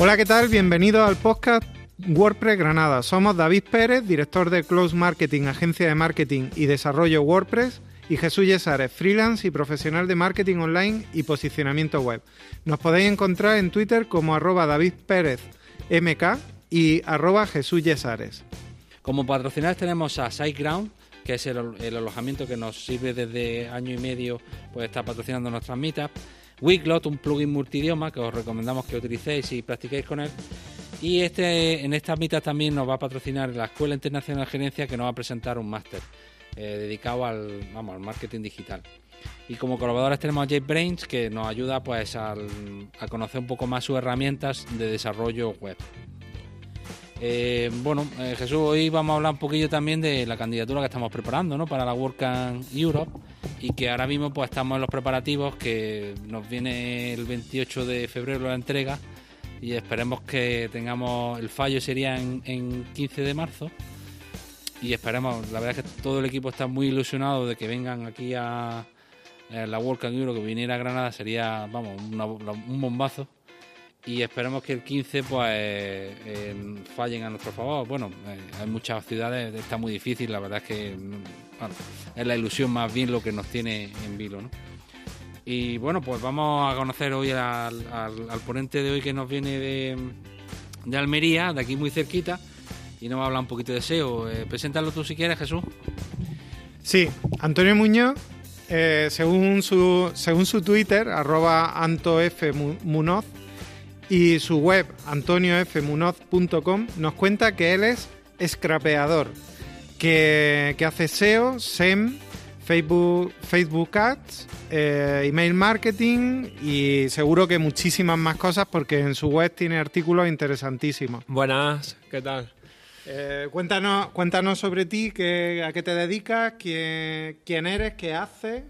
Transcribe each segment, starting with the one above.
Hola, ¿qué tal? Bienvenido al podcast WordPress Granada. Somos David Pérez, director de Close Marketing, agencia de marketing y desarrollo WordPress, y Jesús Yesares, freelance y profesional de marketing online y posicionamiento web. Nos podéis encontrar en Twitter como arroba David y arroba Jesús Yesares. Como patrocinadores tenemos a SiteGround, que es el, el, alojamiento que nos sirve desde año y medio, pues está patrocinando nuestras meetups. Wiglot, un plugin multidioma que os recomendamos que utilicéis y practiquéis con él. Y este, en esta mitad también nos va a patrocinar la Escuela Internacional de Gerencia que nos va a presentar un máster eh, dedicado al, vamos, al marketing digital. Y como colaboradores tenemos a JetBrains que nos ayuda pues a conocer un poco más sus herramientas de desarrollo web. Eh, bueno, eh, Jesús, hoy vamos a hablar un poquillo también de la candidatura que estamos preparando ¿no? para la WordCamp Europe y que ahora mismo pues estamos en los preparativos que nos viene el 28 de febrero la entrega y esperemos que tengamos el fallo sería en, en 15 de marzo y esperemos, la verdad es que todo el equipo está muy ilusionado de que vengan aquí a, a la WordCamp Europe, que viniera a Granada sería, vamos, un bombazo y esperemos que el 15 pues eh, fallen a nuestro favor. Bueno, eh, hay muchas ciudades, está muy difícil, la verdad es que es la ilusión más bien lo que nos tiene en vilo, ¿no? Y bueno, pues vamos a conocer hoy al, ponente de hoy que nos viene de, de, Almería, de aquí muy cerquita, y nos va a hablar un poquito de SEO. Eh, preséntalo tú si quieres, Jesús. Sí, Antonio Muñoz, eh, según, su, según su Twitter, arroba antofmunoz, y su web antoniofmunoz.com nos cuenta que él es scrapeador, que, que hace SEO, SEM, Facebook, Facebook Ads, eh, email marketing y seguro que muchísimas más cosas porque en su web tiene artículos interesantísimos. Buenas, ¿qué tal? Eh, cuéntanos, cuéntanos sobre ti, qué, a qué te dedicas, quién, quién eres, qué haces.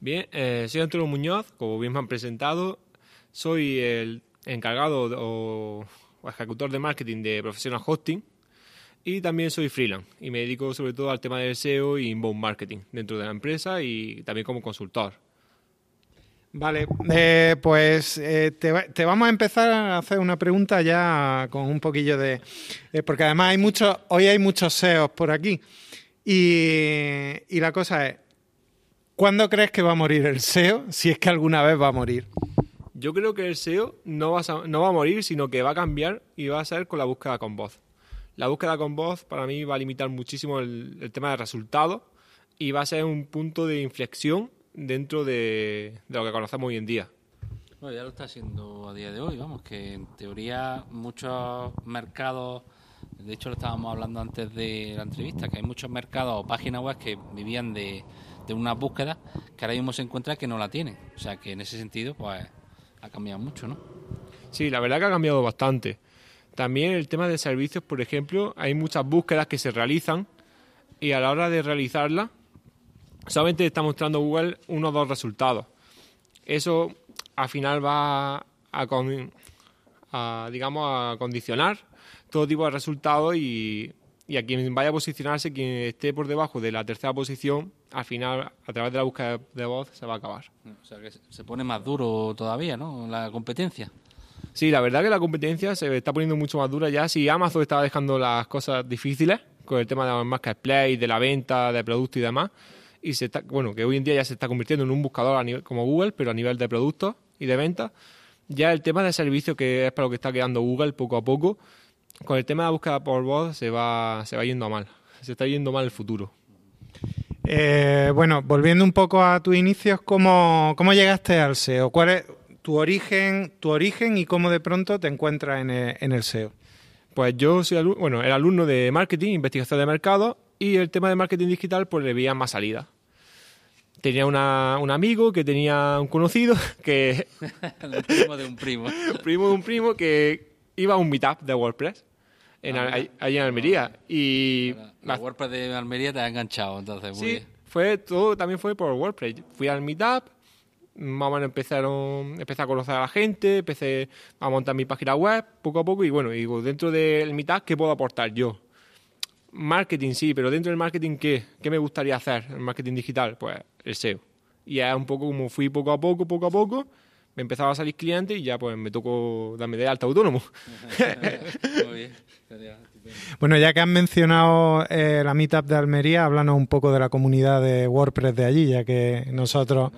Bien, eh, soy Antonio Muñoz, como bien me han presentado. Soy el encargado o, ejecutor de marketing de Professional Hosting y también soy freelance y me dedico sobre todo al tema del SEO y inbound marketing dentro de la empresa y también como consultor. Vale, eh, pues eh, te, te, vamos a empezar a hacer una pregunta ya con un poquillo de... Eh, porque además hay muchos, hoy hay muchos SEOs por aquí y, y la cosa es, ¿cuándo crees que va a morir el SEO? Si es que alguna vez va a morir. Yo creo que el SEO no va, a, no va a morir, sino que va a cambiar y va a ser con la búsqueda con voz. La búsqueda con voz para mí va a limitar muchísimo el, tema de resultados y va a ser un punto de inflexión dentro de, de, lo que conocemos hoy en día. Bueno, ya lo está haciendo a día de hoy, vamos, que en teoría muchos mercados, de hecho lo estábamos hablando antes de la entrevista, que hay muchos mercados o páginas web que vivían de, de una búsqueda que ahora mismo se encuentra que no la tienen. O sea que en ese sentido, pues ha cambiado mucho, ¿no? Sí, la verdad que ha cambiado bastante. También el tema de servicios, por ejemplo, hay muchas búsquedas que se realizan y a la hora de realizarlas solamente está mostrando Google uno o dos resultados. Eso al final va a, digamos, a condicionar todo tipo de resultados y, y, a quien vaya a posicionarse, quien esté por debajo de la tercera posición, al final, a través de la búsqueda de voz, se va a acabar. O sea que se pone más duro todavía, ¿no? La competencia. Sí, la verdad que la competencia se está poniendo mucho más dura ya. Si Amazon estaba dejando las cosas difíciles con el tema de los marketplace, de la venta de productos y demás, y se está, bueno, que hoy en día ya se está convirtiendo en un buscador a nivel, como Google, pero a nivel de productos y de ventas. Ya el tema de servicio, que es para lo que está quedando Google poco a poco, con el tema de la búsqueda por voz se va, se va yendo a mal. Se está yendo mal el futuro. Eh, bueno, volviendo un poco a tus inicios, ¿cómo, cómo llegaste al SEO? ¿Cuál es tu origen, tu origen y cómo de pronto te encuentras en el, en el SEO? Pues yo soy alumno, bueno, era alumno de marketing, investigación de mercado y el tema de marketing digital pues le veía más salida. Tenía una, un amigo que tenía un conocido que... el primo de un primo. primo de un primo que iba a un meetup de WordPress en, ah, allí en Almería. Y la, la WordPress de Almería te ha enganchado, entonces. Muy sí, bien. fue todo, también fue por WordPress. Fui al meetup, más o menos empezaron, empecé a conocer a la gente, empecé a montar mi página web poco a poco y bueno, digo, dentro del meetup, ¿qué puedo aportar yo? Marketing sí, pero dentro del marketing, ¿qué? ¿Qué me gustaría hacer? El marketing digital, pues el SEO. Y es un poco como fui poco a poco, poco a poco, me empezaba a salir clientes y ya pues me tocó darme de alta autónomo. Muy bien. Estupendo. Bueno, ya que has mencionado eh, la Meetup de Almería, háblanos un poco de la comunidad de WordPress de allí, ya que nosotros,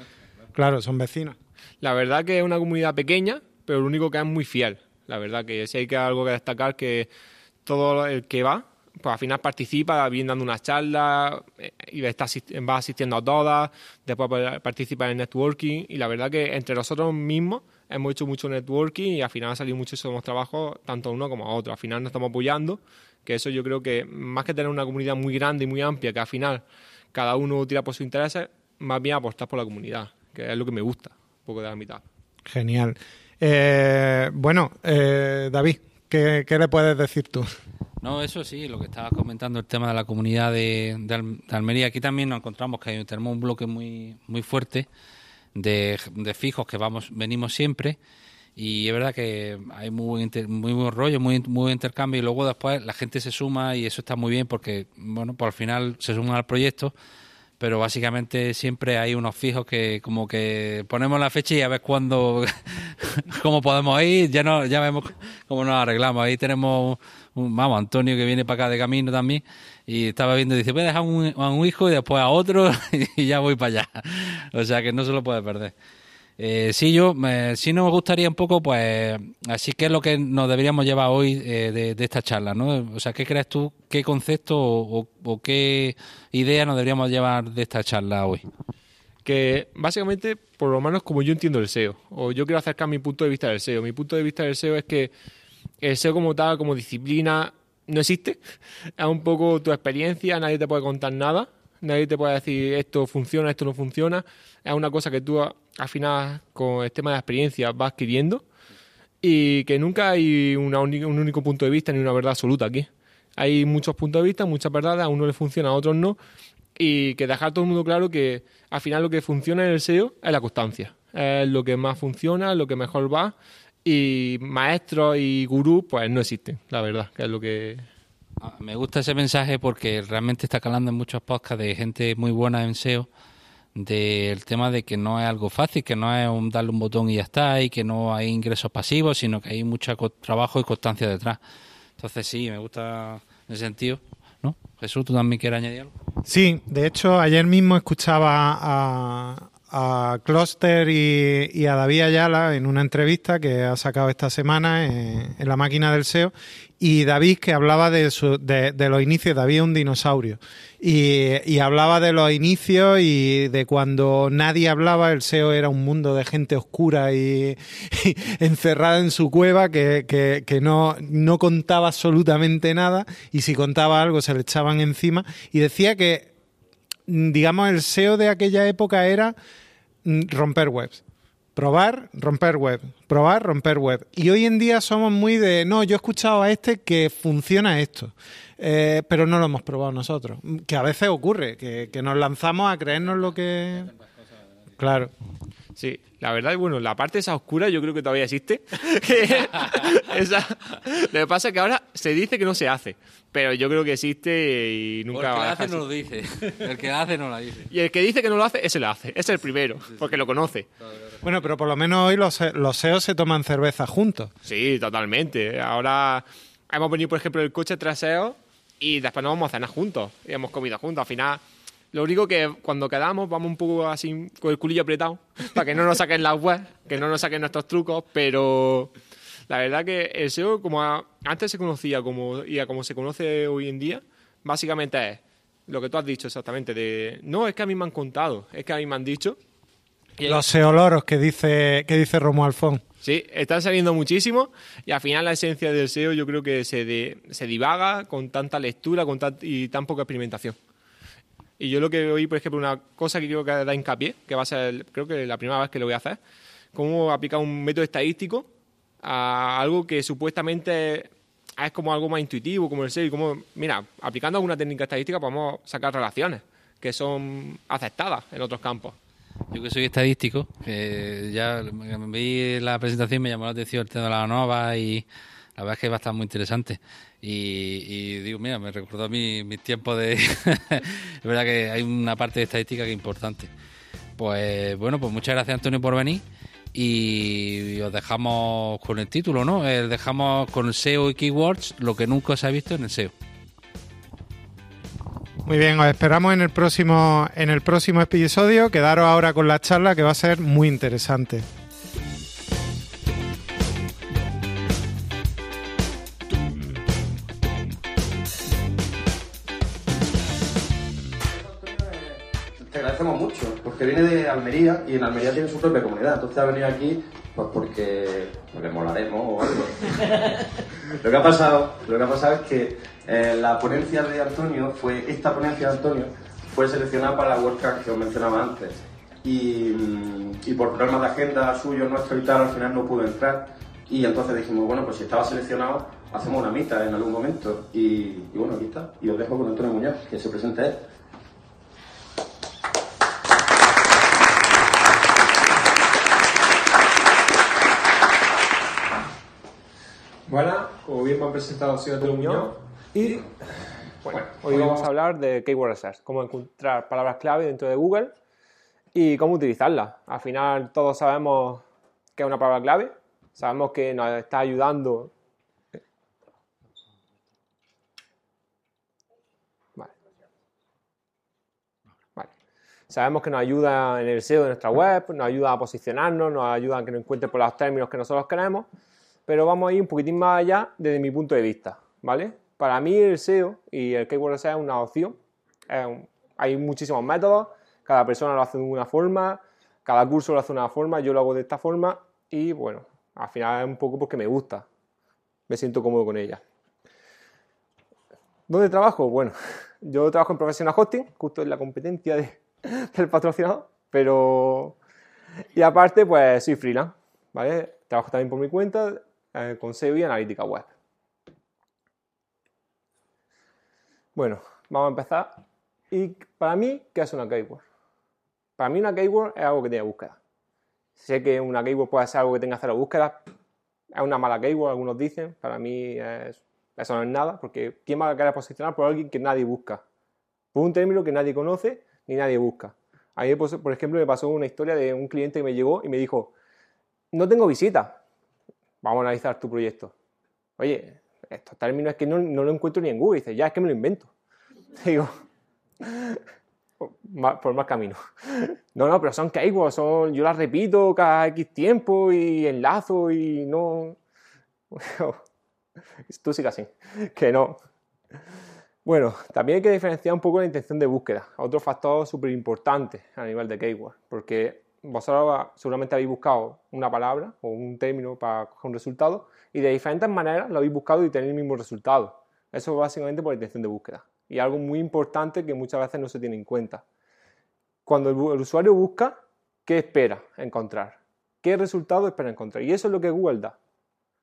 claro, son vecinos. La verdad que es una comunidad pequeña, pero lo único que es muy fiel. La verdad que si hay que algo que destacar que todo el que va, pues al final participa, viene dando unas charlas eh, y está asist- va asistiendo a todas, después pues, participa en el networking y la verdad que entre nosotros mismos hemos hecho mucho networking y al final ha salido muchísimos trabajos, tanto uno como otro. Al final nos estamos apoyando, que eso yo creo que más que tener una comunidad muy grande y muy amplia, que al final cada uno tira por sus intereses, más bien apostar por la comunidad, que es lo que me gusta, un poco de la mitad. Genial. Eh, bueno, eh, David, ¿qué, qué le puedes decir tú? No, eso sí, lo que estabas comentando, el tema de la comunidad de, de Al- de Almería. Aquí también nos encontramos que hay, tenemos un bloque muy, muy fuerte de, de fijos que vamos, venimos siempre. Y es verdad que hay muy buen, inter- muy buen rollo, muy, muy buen intercambio. Y luego después la gente se suma y eso está muy bien porque, bueno, por al final se suman al proyecto. Pero básicamente siempre hay unos fijos que como que ponemos la fecha y a ver cuándo, cómo podemos ir, ya no, ya vemos cómo nos arreglamos. Ahí tenemos, un, vamos, Antonio que viene para acá de camino también y estaba viendo, dice, voy a dejar un, a un hijo y después a otro y ya voy para allá. O sea que no se lo puede perder. Eh, sí, yo, me, sí nos gustaría un poco, pues, así que es lo que nos deberíamos llevar hoy eh, de, de esta charla, ¿no? O sea, ¿qué crees tú, qué concepto o, o- o qué idea nos deberíamos llevar de esta charla hoy? que básicamente, por lo menos como yo entiendo el SEO, o yo quiero acercar mi punto de vista del SEO. Mi punto de vista del SEO es que el SEO como tal, como disciplina, no existe. Es un poco tu experiencia, nadie te puede contar nada, nadie te puede decir esto funciona, esto no funciona. Es una cosa que tú al final, con el tema de la experiencia, vas adquiriendo y que nunca hay un único punto de vista ni una verdad absoluta aquí. Hay muchos puntos de vista, muchas verdades, a uno le funciona, a otros no, y que dejar todo el mundo claro que al final lo que funciona en el SEO es la constancia, es lo que más funciona, lo que mejor va, y maestros y gurús pues no existen, la verdad, que es lo que... Ah, Me gusta ese mensaje porque realmente está calando en muchos podcasts de gente muy buena en SEO del tema de que no es algo fácil, que no es un darle un botón y ya está, y que no hay ingresos pasivos, sino que hay mucho co- trabajo y constancia detrás. Entonces sí, me gusta en ese sentido. ¿no? Jesús, ¿tú también quieres añadir algo? Sí, de hecho, ayer mismo escuchaba a, a Cluster y, y a David Ayala en una entrevista que ha sacado esta semana en, la máquina del SEO. Y David que hablaba de, su- de, de los inicios, David es un dinosaurio, y, hablaba de los inicios y de cuando nadie hablaba, el SEO era un mundo de gente oscura y, encerrada en su cueva que, que- no, no contaba absolutamente nada y si contaba algo se le echaban encima y decía que digamos, el SEO de aquella época era mm, romper webs. Probar, romper web. Probar, romper web. Y hoy en día somos muy de, no, yo he escuchado a este que funciona esto, eh, pero no lo hemos probado nosotros. Que a veces ocurre, que, que nos lanzamos a creernos lo que... Claro. Sí, la verdad, y bueno, la parte esa oscura yo creo que todavía existe. Que esa- lo que pasa es que ahora se dice que no se hace, pero yo creo que existe y nunca va a dejar lo dice. El que hace no lo dice. Y el que dice que no lo hace, ese lo hace. Es el primero, porque lo conoce. Bueno, pero por lo menos hoy los, los SEOs se toman cerveza juntos. Sí, totalmente. Ahora hemos venido, por ejemplo, el coche trasero y después nos vamos a cenar juntos. Y hemos comido juntos. Al final, lo único que cuando quedamos vamos un poco así con el culillo apretado para que no nos saquen las webs, que no nos saquen nuestros trucos, pero la verdad que el SEO, como a- antes se conocía como, y a como se conoce hoy en día, básicamente es lo que tú has dicho exactamente, de no, es que a mí me han contado, es que a mí me han dicho. Y- Los SEOloros que dice, que dice Romo Alfón. Sí, están saliendo muchísimo y al final la esencia del SEO yo creo que se, de- se divaga con tanta lectura con tan- y tan poca experimentación. Y yo lo que oí, por ejemplo, una cosa que quiero que da hincapié, que va a ser, creo que la primera vez que lo voy a hacer, cómo aplicar un método estadístico a algo que supuestamente es como algo más intuitivo, como el SEO, y como, mira, aplicando alguna técnica estadística podemos sacar relaciones que son aceptadas en otros campos. Yo que soy estadístico, que ya vi la presentación me llamó la atención el tema de la nova y la verdad es que va a estar muy interesante. Y, y digo, mira, me recordó mi- mis tiempos de... es verdad que hay una parte de estadística que es importante. Pues bueno, pues muchas gracias Antonio por venir Y os dejamos con el título, ¿no? Eh, dejamos con SEO y keywords lo que nunca se ha visto en el SEO. Muy bien, os esperamos en el próximo en el próximo episodio. Quedaros ahora con la charla que va a ser muy interesante. Porque viene de Almería y en Almería tiene su propia comunidad. Entonces ha venido aquí pues porque le molaremos o algo. lo, que ha pasado, lo que ha pasado es que eh, la ponencia de Antonio fue, esta ponencia de Antonio fue seleccionada para la WordCamp que os mencionaba antes. Y, mm, y por problemas de agenda suyo, nuestro y tal, al final no pudo entrar. Y entonces dijimos, bueno, pues si estaba seleccionado, hacemos una mitad en algún momento. Y, y bueno, aquí está. Y os dejo con Antonio Muñoz, que se presente él. Presentado, soy Antonio Muñoz. Y bueno, hoy vamos a hablar de Keyword Research, cómo encontrar palabras clave dentro de Google y cómo utilizarlas. Al final todos sabemos que es una palabra clave, sabemos que nos está ayudando. Vale. Vale. Sabemos que nos ayuda en el SEO de nuestra web, nos ayuda a posicionarnos, nos ayuda a que nos encuentre por los términos que nosotros queremos, pero vamos a ir un poquitín más allá desde mi punto de vista, ¿vale? Para mí el SEO y el Keyword Research es una opción. Hay muchísimos métodos, cada persona lo hace de una forma, cada curso lo hace de una forma, yo lo hago de esta forma y bueno, al final es un poco porque me gusta, me siento cómodo con ella. ¿Dónde trabajo? Bueno, yo trabajo en Professional Hosting, justo en la competencia de- del patrocinador, pero... Y aparte, pues soy freelance, ¿vale? Trabajo también por mi cuenta eh, con SEO y analítica web. Bueno, vamos a empezar. Y para mí, ¿qué es una keyword? Para mí una keyword es algo que tiene búsqueda. Sé que una keyword puede ser algo que tenga cero búsquedas. Es una mala keyword, algunos dicen. Para mí es- eso no es nada, porque ¿quién va a querer posicionar por alguien que nadie busca? Por un término que nadie conoce ni nadie busca. A mí, por ejemplo, me pasó una historia de un cliente que me llegó y me dijo, no tengo visitas. Vamos a analizar tu proyecto. Oye, estos términos es que no, no lo encuentro ni en Google. Dice, ya es que me lo invento. Digo, por más camino. No, no, pero son keywords, son, yo las repito cada X tiempo y enlazo y no. Tú que así, que no. Bueno, también hay que diferenciar un poco la intención de búsqueda, otro factor súper importante a nivel de keyword, porque vosotros seguramente habéis buscado una palabra o un término para coger un resultado y de diferentes maneras lo habéis buscado y tenéis el mismo resultado. Eso básicamente por intención de búsqueda. Y algo muy importante que muchas veces no se tiene en cuenta. Cuando el usuario busca, ¿qué espera encontrar? ¿Qué resultado espera encontrar? Y eso es lo que Google da.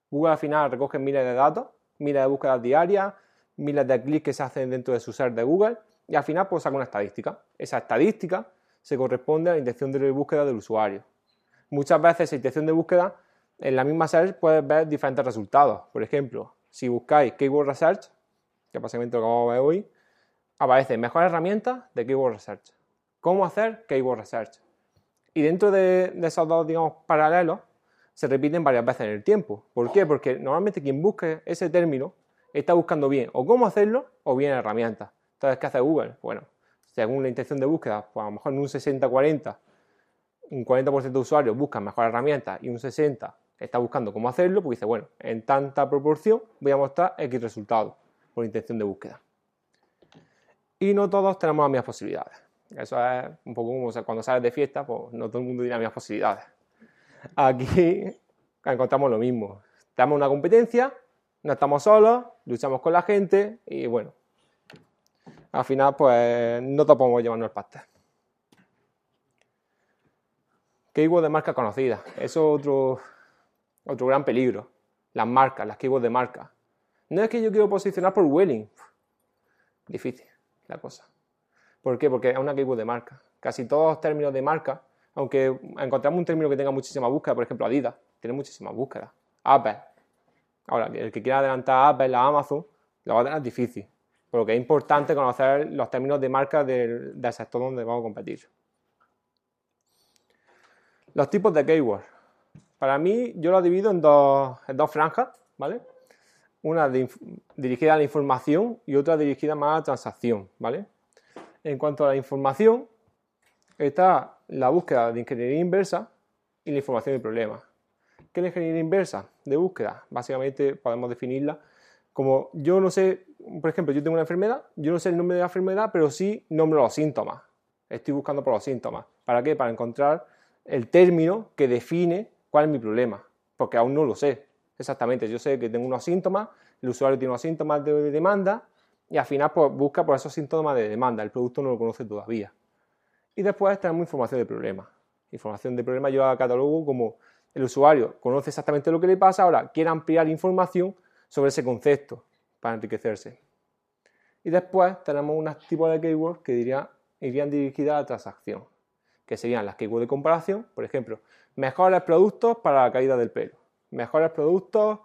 Google al final recoge miles de datos, miles de búsquedas diarias, miles de clics que se hacen dentro de su ser de Google y al final pues saca una estadística. Esa estadística se corresponde a la intención de búsqueda del usuario. Muchas veces esa intención de búsqueda en la misma search puedes ver diferentes resultados. Por ejemplo, si buscáis Keyword Research, que básicamente lo que vamos a ver hoy, aparece mejores herramientas de Keyword Research. ¿Cómo hacer Keyword Research? Y dentro de, de esos dos, digamos, paralelos, se repiten varias veces en el tiempo. ¿Por qué? Porque normalmente quien busque ese término está buscando bien o cómo hacerlo o bien herramientas. Entonces, ¿qué hace Google? Bueno, según la intención de búsqueda, pues a lo mejor en un 60-40, un 40% de usuarios buscan mejor herramientas y un 60% está buscando cómo hacerlo, pues dice, bueno, en tanta proporción voy a mostrar X resultados por intención de búsqueda. Y no todos tenemos las mismas posibilidades. Eso es un poco como cuando sales de fiesta, pues no todo el mundo tiene las mismas posibilidades. Aquí encontramos lo mismo. Tenemos una competencia, no estamos solos, luchamos con la gente y bueno, al final pues no todos podemos llevarnos el pastel. Keyword de marca conocida. Eso es otro, otro gran peligro. Las marcas, las keywords de marca. No es que yo quiero posicionar por Welling. Difícil la cosa. ¿Por qué? Porque es una keyword de marca. Casi todos los términos de marca, aunque encontramos un término que tenga muchísima búsqueda, por ejemplo Adidas, tiene muchísima búsqueda. Apple. Ahora, el que quiera adelantar a Apple, a Amazon, lo va a tener difícil. Por lo que es importante conocer los términos de marca del, sector donde vamos a competir. Los tipos de keyword. Para mí, yo lo divido en dos, en dos franjas, ¿vale? Una dirigida a la información y otra dirigida más a la transacción, ¿vale? En cuanto a la información, está la búsqueda de ingeniería inversa y la información de problemas. ¿Qué es la ingeniería inversa de búsqueda? Básicamente podemos definirla como yo no sé, por ejemplo, yo tengo una enfermedad, yo no sé el nombre de la enfermedad, pero sí nombro los síntomas. Estoy buscando por los síntomas. ¿Para qué? Para encontrar el término que define cuál es mi problema, porque aún no lo sé exactamente. Yo sé que tengo unos síntomas, el usuario tiene unos síntomas de, de demanda y al final pues, busca por esos síntomas de demanda. El producto no lo conoce todavía. Y después tenemos información de problema. Información de problema yo la catalogo como el usuario conoce exactamente lo que le pasa, ahora quiere ampliar información sobre ese concepto para enriquecerse. Y después tenemos unos tipos de keywords que diría, irían dirigidas a la transacción, que serían las keywords de comparación, por ejemplo, mejores productos para la caída del pelo, mejores productos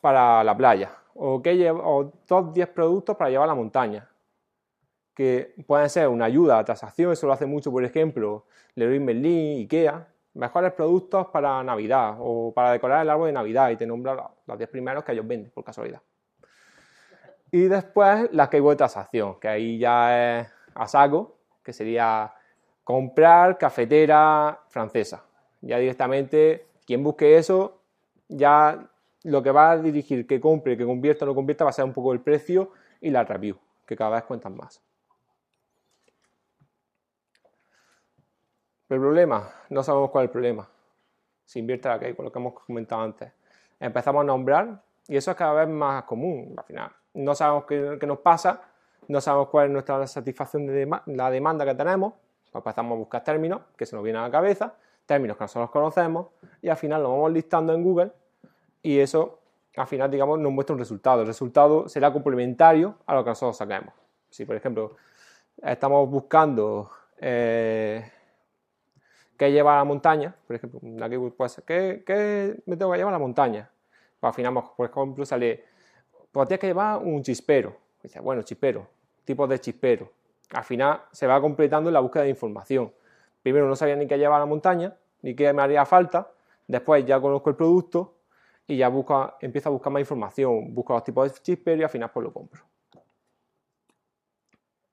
para la playa, o, que o top 10 productos para llevar a la montaña, que pueden ser una ayuda a la transacción, eso lo hace mucho, por ejemplo, Leroy Merlin, Ikea, mejores productos para Navidad o para decorar el árbol de Navidad y te nombra los- los 10 primeros que ellos venden, por casualidad. Y después la keyword de transacción, que ahí ya es a saco, que sería comprar cafetera francesa. Ya directamente, quien busque eso, ya lo que va a dirigir que compre, que convierta o no convierta, va a ser un poco el precio y la review, que cada vez cuentan más. El problema, no sabemos cuál es el problema. Se invierte la keyword, lo que hemos comentado antes. Empezamos a nombrar y eso es cada vez más común. Al final, no sabemos qué, nos pasa, no sabemos cuál es nuestra satisfacción de dema- la demanda que tenemos. Pues empezamos a buscar términos que se nos vienen a la cabeza, términos que nosotros conocemos y al final lo vamos listando en Google y eso al final, digamos, nos muestra un resultado. El resultado será complementario a lo que nosotros saquemos. Si, por ejemplo, estamos buscando eh, qué llevar a la montaña, por ejemplo, ¿qué, me tengo que llevar a la montaña? Pues al final, por ejemplo, sale, pues tienes que llevar un chispero. Dice, bueno, chispero, tipos de chispero. Al final se va completando la búsqueda de información. Primero no sabía ni qué llevar a la montaña, ni qué me haría falta. Después ya conozco el producto y ya busco, empiezo a buscar más información. Busco los tipos de chispero y al final pues lo compro.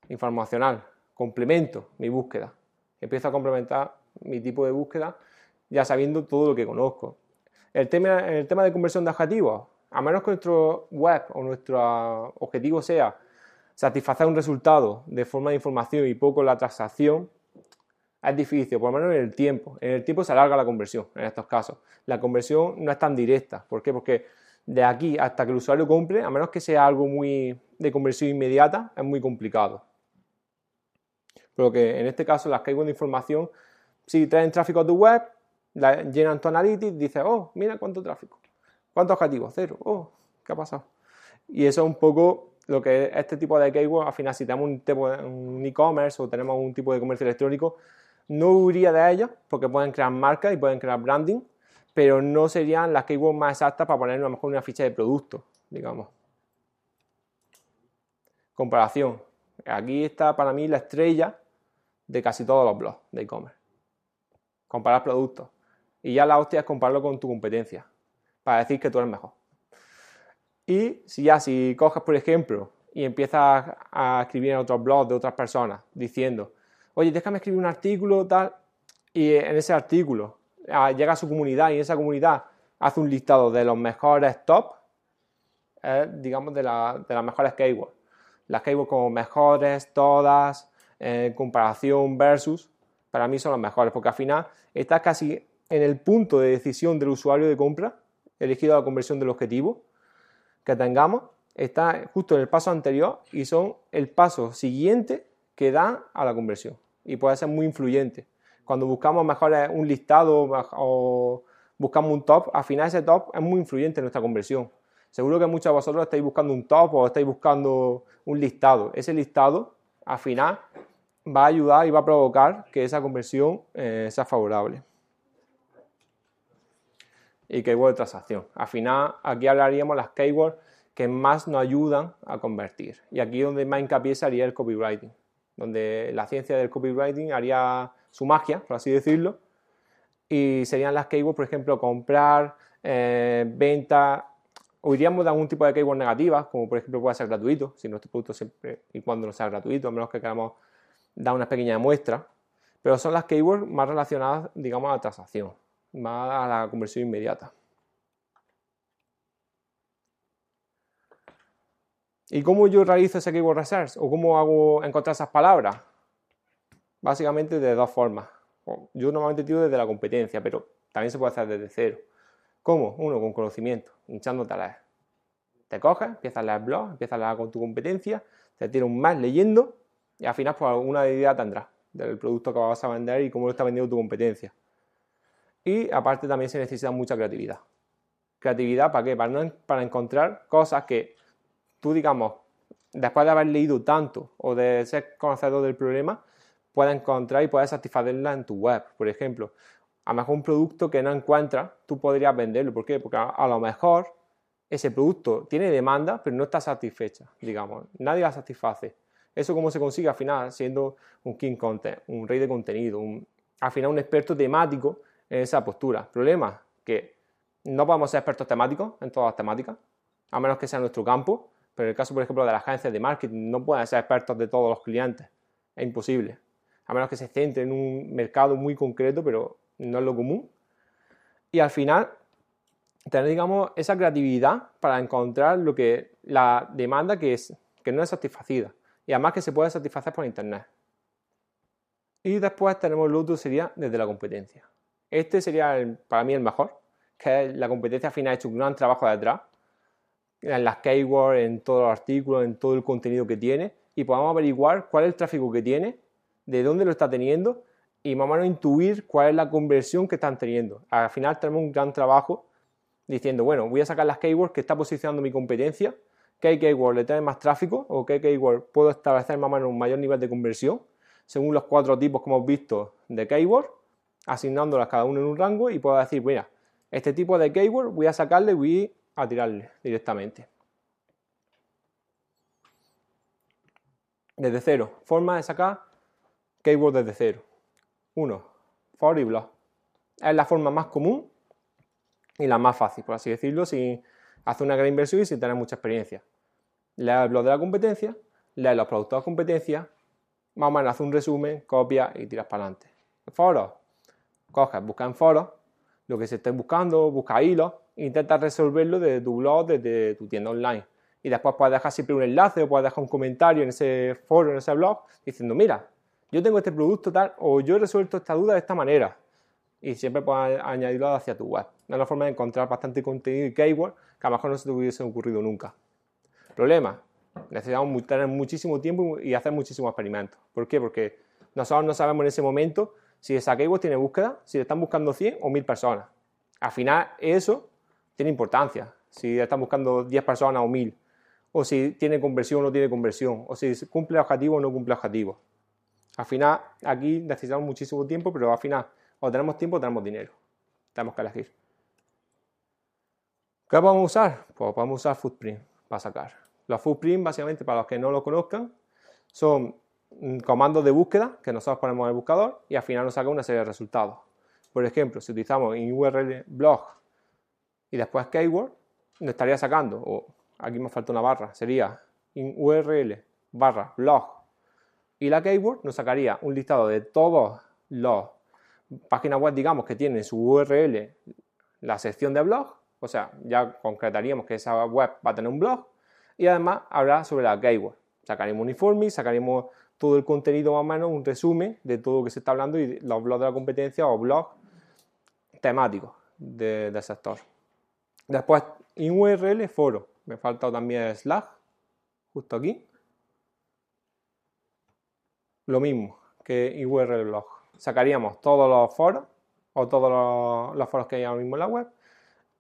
Informacional, complemento mi búsqueda. Empiezo a complementar mi tipo de búsqueda ya sabiendo todo lo que conozco. El tema, el tema de conversión de objetivos, a menos que nuestro web o nuestro objetivo sea satisfacer un resultado de forma de información y poco la transacción, es difícil, por lo menos en el tiempo. En el tiempo se alarga la conversión en estos casos. La conversión no es tan directa. ¿Por qué? Porque de aquí hasta que el usuario compre, a menos que sea algo muy de conversión inmediata, es muy complicado. Pero que en este caso las keywords de información, si traen tráfico a tu web, la, llenan tu analytics, dices, oh, mira cuánto tráfico. ¿Cuántos objetivos? Cero. Oh, ¿qué ha pasado? Y eso es un poco lo que es este tipo de keyword. Al final, si tenemos un tipo de un e-commerce o tenemos un tipo de comercio electrónico, no huiría de ellos porque pueden crear marcas y pueden crear branding, pero no serían las keywords más exactas para poner a lo mejor una ficha de producto, digamos. Comparación. Aquí está para mí la estrella de casi todos los blogs de e-commerce. Comparar productos. Y ya la hostia es compararlo con tu competencia, para decir que tú eres mejor. Y si ya, si coges, por ejemplo, y empiezas a escribir en otros blogs de otras personas diciendo, oye, déjame escribir un artículo, tal, y en ese artículo ah, llega a su comunidad y en esa comunidad hace un listado de los mejores top, eh, digamos, de, la- de las mejores keywords. Las keywords como mejores, todas, eh, comparación versus, para mí son las mejores, porque al final estás casi en el punto de decisión del usuario de compra, elegido la conversión del objetivo que tengamos, está justo en el paso anterior y son el paso siguiente que da a la conversión. Y puede ser muy influyente. Cuando buscamos mejor un listado o buscamos un top, al final ese top es muy influyente en nuestra conversión. Seguro que muchos de vosotros estáis buscando un top o estáis buscando un listado. Ese listado, al final, va a ayudar y va a provocar que esa conversión eh, sea favorable. Y keyword de transacción. Al final, aquí hablaríamos las keywords que más nos ayudan a convertir. Y aquí donde más hincapié se haría el copywriting, donde la ciencia del copywriting haría su magia, por así decirlo, Y serían las keywords, por ejemplo, comprar, eh, venta, o iríamos de algún tipo de keywords negativas, como por ejemplo puede ser gratuito, si nuestro producto siempre y cuando no sea gratuito, a menos que queramos dar una pequeña muestra. Pero son las keywords más relacionadas, digamos, a la transacción, más a la conversión inmediata. ¿Y cómo yo realizo ese keyword research? ¿O cómo hago encontrar esas palabras? Básicamente de dos formas. Yo normalmente tiro desde la competencia, pero también se puede hacer desde cero. ¿Cómo? Uno, con conocimiento, hinchándote a leer. Te coges, empiezas a leer blog, empiezas a leer con tu competencia, te tiras un mes leyendo y al final pues alguna idea tendrás del producto que vas a vender y cómo lo está vendiendo tu competencia. Y aparte también se necesita mucha creatividad. ¿Creatividad para qué? Para, no, para encontrar cosas que tú, digamos, después de haber leído tanto o de ser conocedor del problema, puedas encontrar y puedas satisfacerla en tu web, por ejemplo. A lo mejor un producto que no encuentras, tú podrías venderlo. ¿Por qué? Porque a, lo mejor ese producto tiene demanda, pero no está satisfecha, digamos. Nadie la satisface. ¿Eso cómo se consigue? Al final, siendo un king content, un rey de contenido, al final un experto temático en esa postura. Problema, que no podemos ser expertos temáticos en todas las temáticas, a menos que sea nuestro campo, pero en el caso, por ejemplo, de las agencias de marketing, no pueden ser expertos de todos los clientes. Es imposible. A menos que se centre en un mercado muy concreto, pero no es lo común. Y al final, tener, digamos, esa creatividad para encontrar lo que la demanda que, es, que no es satisfacida. Y además que se puede satisfacer por Internet. Y después tenemos el otro, sería desde la competencia. Este sería para mí el mejor, que la competencia al final ha hecho un gran trabajo detrás en las keywords, en todos los artículos, en todo el contenido que tiene y podamos averiguar cuál es el tráfico que tiene, de dónde lo está teniendo y más o menos intuir cuál es la conversión que están teniendo. Al final tenemos un gran trabajo diciendo, bueno, voy a sacar las keywords que está posicionando mi competencia, qué keyword le trae más tráfico o qué keyword puedo establecer más o menos un mayor nivel de conversión según los cuatro tipos que hemos visto de keyword, asignándolas cada uno en un rango y puedo decir, mira, este tipo de keyword voy a sacarle, voy a tirarle directamente. Desde cero. Forma de sacar keyword desde cero. Uno, For y blog. Es la forma más común y la más fácil, por así decirlo, sin hacer una gran inversión y sin tener mucha experiencia. Lea el blog de la competencia, lee los productos de competencia, más o menos hace un resumen, copia y tiras para adelante. Foros. Coges, busca en foros lo que se esté buscando, busca hilos intenta resolverlo desde tu blog, desde tu tienda online. Y después puedes dejar siempre un enlace o puedes dejar un comentario en ese foro, en ese blog, diciendo, mira, yo tengo este producto tal, o yo he resuelto esta duda de esta manera. Y siempre puedes añadirlo hacia tu web. Es una forma de encontrar bastante contenido y keyword que a lo mejor no se te hubiese ocurrido nunca. Problema, necesitamos tener muchísimo tiempo y hacer muchísimos experimentos. ¿Por qué? Porque nosotros no sabemos en ese momento si esa keyword tiene búsqueda, si le están buscando 100 o 1000 personas. Al final, eso tiene importancia. Si están buscando 10 personas o 1000, o si tiene conversión o no tiene conversión, o si cumple objetivo o no cumple objetivo. Al final, aquí necesitamos muchísimo tiempo, pero al final, o tenemos tiempo o tenemos dinero. Tenemos que elegir. ¿Qué podemos usar? Pues podemos usar Footprint para sacar. Los Footprint, básicamente, para los que no lo conozcan, son comandos de búsqueda que nosotros ponemos en el buscador y al final nos saca una serie de resultados. Por ejemplo, si utilizamos en URL blog y después keyword, nos estaría sacando, o aquí me falta una barra, sería in URL barra blog y la keyword nos sacaría un listado de todos los páginas web, digamos, que tienen su URL la sección de blog, o sea, ya concretaríamos que esa web va a tener un blog y además habrá sobre la keyword. Sacaremos un informe, sacaremos todo el contenido más o menos, un resumen de todo lo que se está hablando y los blogs de la competencia o blogs temáticos del sector. Después, en URL, foro. Me falta también Slack, justo aquí. Lo mismo que URL blog. Sacaríamos todos los foros o todos los, foros que hay ahora mismo en la web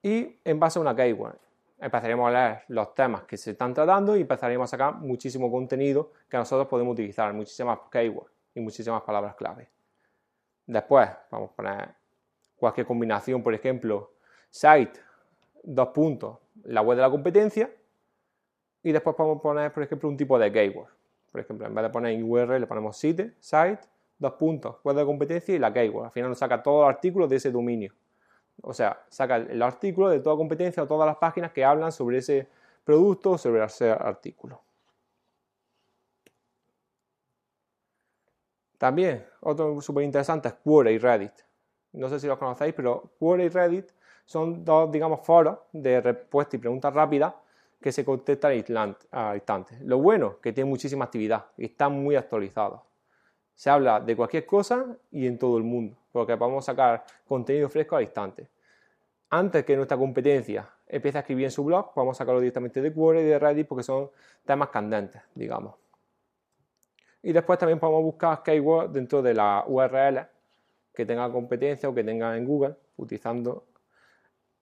y en base a una keyword empezaríamos a leer los temas que se están tratando y empezaríamos a sacar muchísimo contenido que nosotros podemos utilizar, muchísimas keywords y muchísimas palabras clave. Después vamos a poner cualquier combinación, por ejemplo, site dos puntos, la web de la competencia, y después podemos poner, por ejemplo, un tipo de keyword. Por ejemplo, en vez de poner URL, le ponemos site, site, dos puntos, web de competencia y la keyword. Al final nos saca todos los artículos de ese dominio. O sea, saca el artículo de toda competencia o todas las páginas que hablan sobre ese producto o sobre ese artículo. También, otro súper interesante es Quora y Reddit. No sé si los conocéis, pero Quora y Reddit son dos, digamos, foros de respuesta y preguntas rápidas que se contestan al instante. Lo bueno, que tiene muchísima actividad y están muy actualizados. Se habla de cualquier cosa y en todo el mundo, porque podemos sacar contenido fresco al instante. Antes que nuestra competencia empiece a escribir en su blog, podemos sacarlo directamente de Quora y de Reddit porque son temas candentes, digamos. Y después también podemos buscar keywords dentro de la URL que tenga competencia o que tenga en Google, utilizando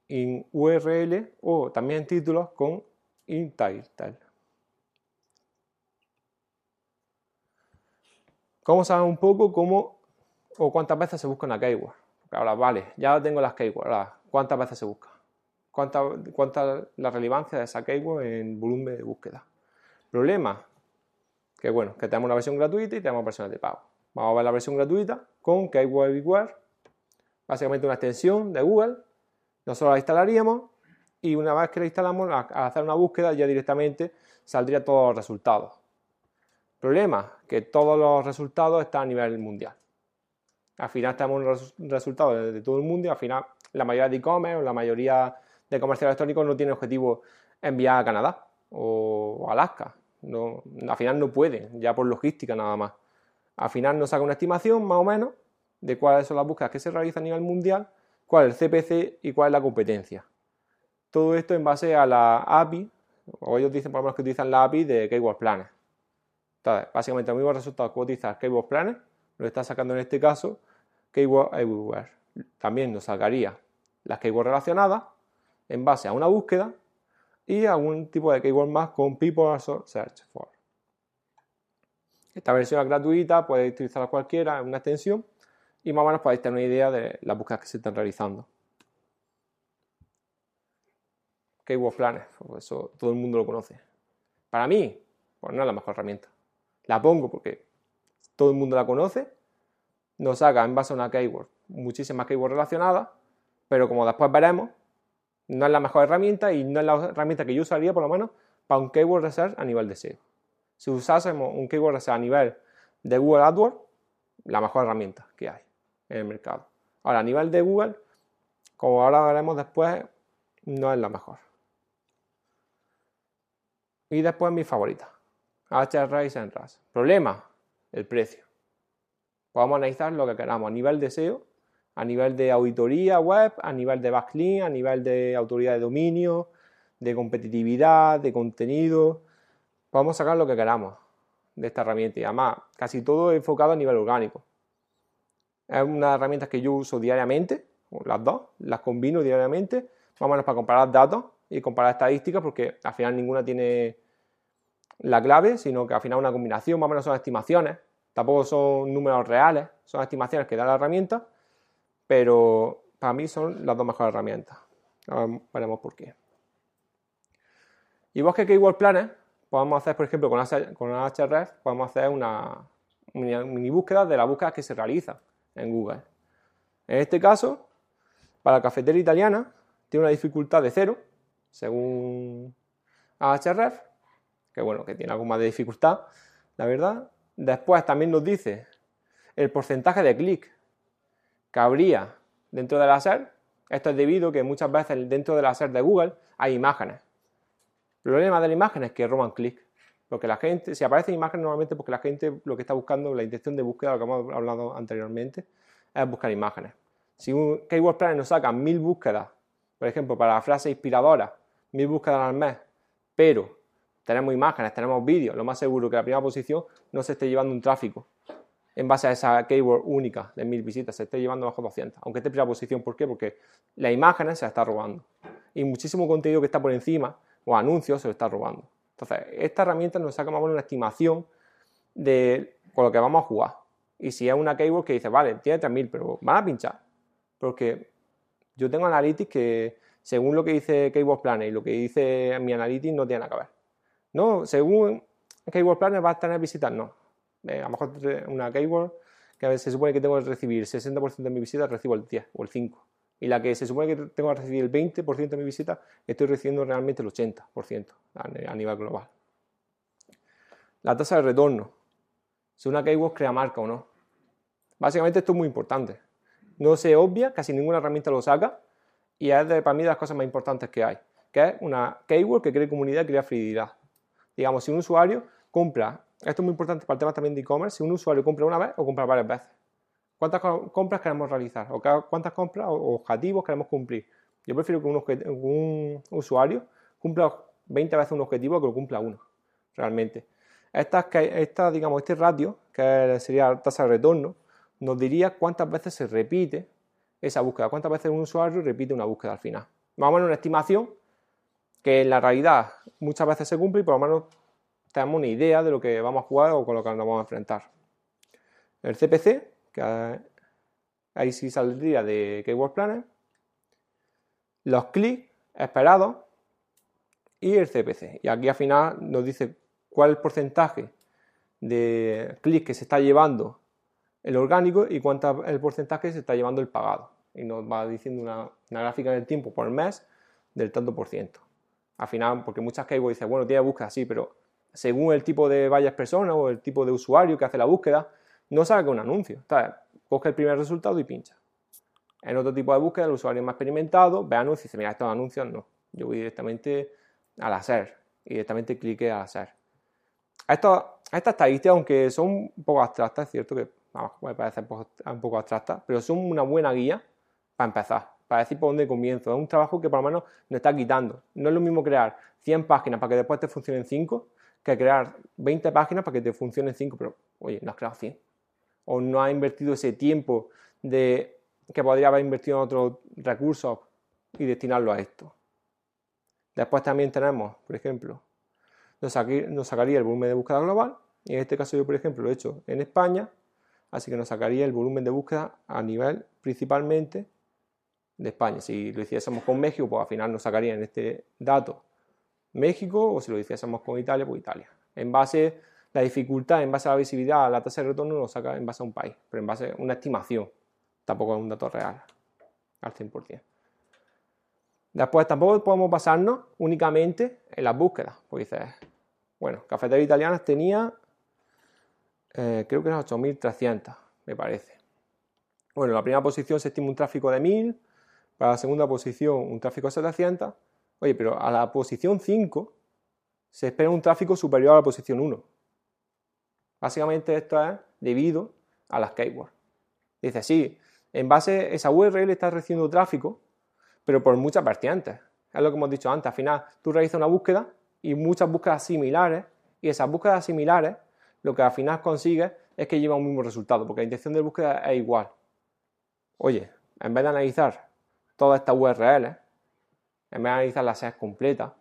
en URL o también títulos con InTitle. ¿Cómo saber un poco cómo o cuántas veces se busca una keyword? ahora, vale, ya tengo las keywords, ¿cuántas veces se busca? ¿Cuánta, ¿Cuánta la relevancia de esa keyword en volumen de búsqueda? Problema, que bueno, que tenemos una versión gratuita y tenemos versiones de pago. Vamos a ver la versión gratuita con Keyword Everywhere, básicamente una extensión de Google. Nosotros la instalaríamos y una vez que la instalamos, al hacer una búsqueda ya directamente saldría todos los resultados. Problema, que todos los resultados están a nivel mundial. Al final tenemos un resultado de, todo el mundo y al final la mayoría de e-commerce o la mayoría de comercio electrónico no tiene objetivo enviar a Canadá o Alaska. No, al final no puede, ya por logística nada más. Al final nos saca una estimación más o menos de cuáles son las búsquedas que se realizan a nivel mundial, cuál es el CPC y cuál es la competencia. Todo esto en base a la API, o ellos dicen por lo menos que utilizan la API de Keyword Planner. Entonces, básicamente el mismo resultado que utiliza Keyword Planner, lo está sacando en este caso Keyword Everywhere. También nos sacaría las keywords relacionadas en base a una búsqueda y algún tipo de keyword más con People Search For. Esta versión es gratuita, podéis utilizarla cualquiera, es una extensión y más o menos podéis tener una idea de las búsquedas que se están realizando. Keyword Planner, pues eso todo el mundo lo conoce. Para mí, pues no es la mejor herramienta. La pongo porque todo el mundo la conoce, nos saca en base a una keyword muchísimas keywords relacionadas, pero como después veremos, no es la mejor herramienta y no es la herramienta que yo usaría por lo menos para un keyword research a nivel de SEO. Si usásemos un keyword research a nivel de Google AdWords, la mejor herramienta que hay en el mercado. Ahora, a nivel de Google, como ahora veremos después, no es la mejor. Y después mi favorita, Ahrefs en RAS. Problema, el precio. Podemos analizar lo que queramos a nivel de SEO, a nivel de auditoría web, a nivel de backlink, a nivel de autoridad de dominio, de competitividad, de contenido. Podemos sacar lo que queramos de esta herramienta y además casi todo enfocado a nivel orgánico. Es una herramienta que yo uso diariamente, las dos, las combino diariamente, menos para comparar datos y comparar estadísticas porque al final ninguna tiene la clave, sino que al final una combinación, más o menos son estimaciones, tampoco son números reales, son estimaciones que da la herramienta, pero para mí son las dos mejores herramientas. Ahora veremos por qué. Igual que Keyword Planner, podemos hacer, por ejemplo, con, Ahrefs, podemos hacer una mini, búsqueda de las búsquedas que se realizan en Google. En este caso, para la cafetería italiana, tiene una dificultad de cero, según Ahrefs, que bueno, que tiene algo más de dificultad, la verdad. Después también nos dice el porcentaje de clic que habría dentro de la SER. Esto es debido a que muchas veces dentro de la SER de Google hay imágenes. El problema de la imagen es que roban clic. Porque la gente, si aparecen imágenes normalmente porque la gente lo que está buscando, la intención de búsqueda, lo que hemos hablado anteriormente, es buscar imágenes. Si un Keyword Planner nos saca mil búsquedas, por ejemplo, para la frase inspiradora, mil búsquedas al mes, pero tenemos imágenes, tenemos vídeos, lo más seguro que la primera posición no se esté llevando un tráfico en base a esa keyword única de mil visitas, se esté llevando bajo 200, aunque esté primera posición. ¿Por qué? Porque la imagen se la está robando y muchísimo contenido que está por encima o anuncios se lo está robando. Entonces, esta herramienta nos saca más o menos una estimación de con lo que vamos a jugar. Y si es una keyword que dice, vale, tiene 3000, pero van a pinchar. Porque yo tengo Analytics que, según lo que dice Keyword Planner y lo que dice mi Analytics, no tiene nada que ver. No, según Keyword Planner va a tener visitas, no. Eh, a lo mejor una keyword que se supone que tengo que recibir el 60% de mi visita, recibo el 10 o el 5. Y la que se supone que tengo que recibir el 20% de mi visita, estoy recibiendo realmente el 80% a nivel global. La tasa de retorno. Si una keyword crea marca o no. Básicamente esto es muy importante. No se obvia, casi ninguna herramienta lo saca y es de, para mí de las cosas más importantes que hay, que es una keyword que cree comunidad crea fidelidad. Digamos, si un usuario compra, esto es muy importante para el tema también de e-commerce, si un usuario compra una vez o compra varias veces. ¿Cuántas compras queremos realizar? ¿O cuántas compras o objetivos queremos cumplir? Yo prefiero que un, usuario cumpla 20 veces un objetivo que lo cumpla uno, realmente. Esta, digamos, este ratio, que sería la tasa de retorno, nos diría cuántas veces se repite esa búsqueda, cuántas veces un usuario repite una búsqueda al final. O menos una estimación que en la realidad muchas veces se cumple y por lo menos tenemos una idea de lo que vamos a jugar o con lo que nos vamos a enfrentar. El CPC, que ahí sí saldría de Keyword Planner, los clics esperados y el CPC. Y aquí al final nos dice cuál es el porcentaje de clics que se está llevando el orgánico y cuánto es el porcentaje se está llevando el pagado. Y nos va diciendo una, gráfica del tiempo por mes del tanto por ciento. Al final, porque muchas que dicen, bueno, tiene búsqueda, sí, pero según el tipo de varias personas o el tipo de usuario que hace la búsqueda, no sabe que un anuncio. Entonces, coge el primer resultado y pincha. En otro tipo de búsqueda, el usuario más experimentado ve anuncios y dice, mira, estos anuncios no. Yo voy directamente al hacer y directamente clique al hacer. Estas estadísticas, aunque son un poco abstractas, es cierto que vamos, puede parecer un poco abstracta, pero son una buena guía para empezar, para decir por dónde comienzo. Es un trabajo que por lo menos nos está quitando. No es lo mismo crear 100 páginas para que después te funcionen 5 que crear 20 páginas para que te funcionen 5, pero oye, no has creado 100. O no has invertido ese tiempo de, que podría haber invertido en otros recursos y destinarlo a esto. Después también tenemos, por ejemplo, nos, nos sacaría el volumen de búsqueda global. Y en este caso yo, por ejemplo, lo he hecho en España así que nos sacaría el volumen de búsqueda a nivel principalmente de España. Si lo hiciésemos con México, pues al final nos sacaría en este dato México, o si lo hiciésemos con Italia, pues Italia. En base la dificultad, en base a la visibilidad, la tasa de retorno nos saca en base a un país, pero en base a una estimación, tampoco es un dato real al 100%. Después tampoco podemos basarnos únicamente en las búsquedas, pues dices, bueno, cafeterías italianas tenía eh, creo que eran 8.300, me parece. Bueno, en la primera posición se estima un tráfico de 1.000, para la segunda posición un tráfico de 700. Oye, pero a la posición 5 se espera un tráfico superior a la posición 1. Básicamente esto es debido a las keywords. Dice, sí, en base a esa URL está recibiendo tráfico, pero por muchas vertientes. Es lo que hemos dicho antes. Al final, tú realizas una búsqueda y muchas búsquedas similares, y esas búsquedas similares lo que al final consigue es que lleva un mismo resultado, porque la intención de búsqueda es igual. Oye, en vez de analizar todas estas URLs, en vez de analizar las SEAs completas,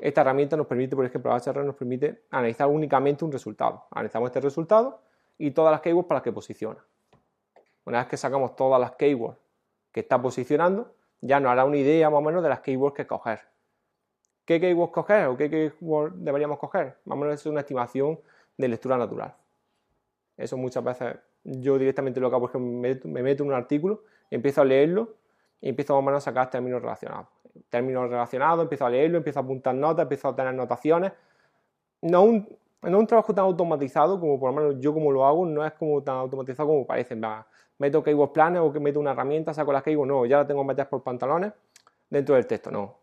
esta herramienta nos permite, por ejemplo, la HR nos permite analizar únicamente un resultado. Analizamos este resultado y todas las keywords para las que posiciona. Una vez que sacamos todas las keywords que está posicionando, ya nos hará una idea más o menos de las keywords que coger. ¿Qué keywords coger o qué keywords deberíamos coger? Más o menos es una estimación de lectura natural. Eso muchas veces yo directamente lo que hago es que me, meto en un artículo, empiezo a leerlo y empiezo más o menos a sacar términos relacionados. Términos relacionados, empiezo a leerlo, empiezo a apuntar notas, empiezo a tener anotaciones. No un, no un trabajo tan automatizado como por lo menos yo como lo hago, no es como tan automatizado como parece. Meto keywords planes o que meto una herramienta, saco las keywords, no, ya la tengo metidas por pantalones dentro del texto, no.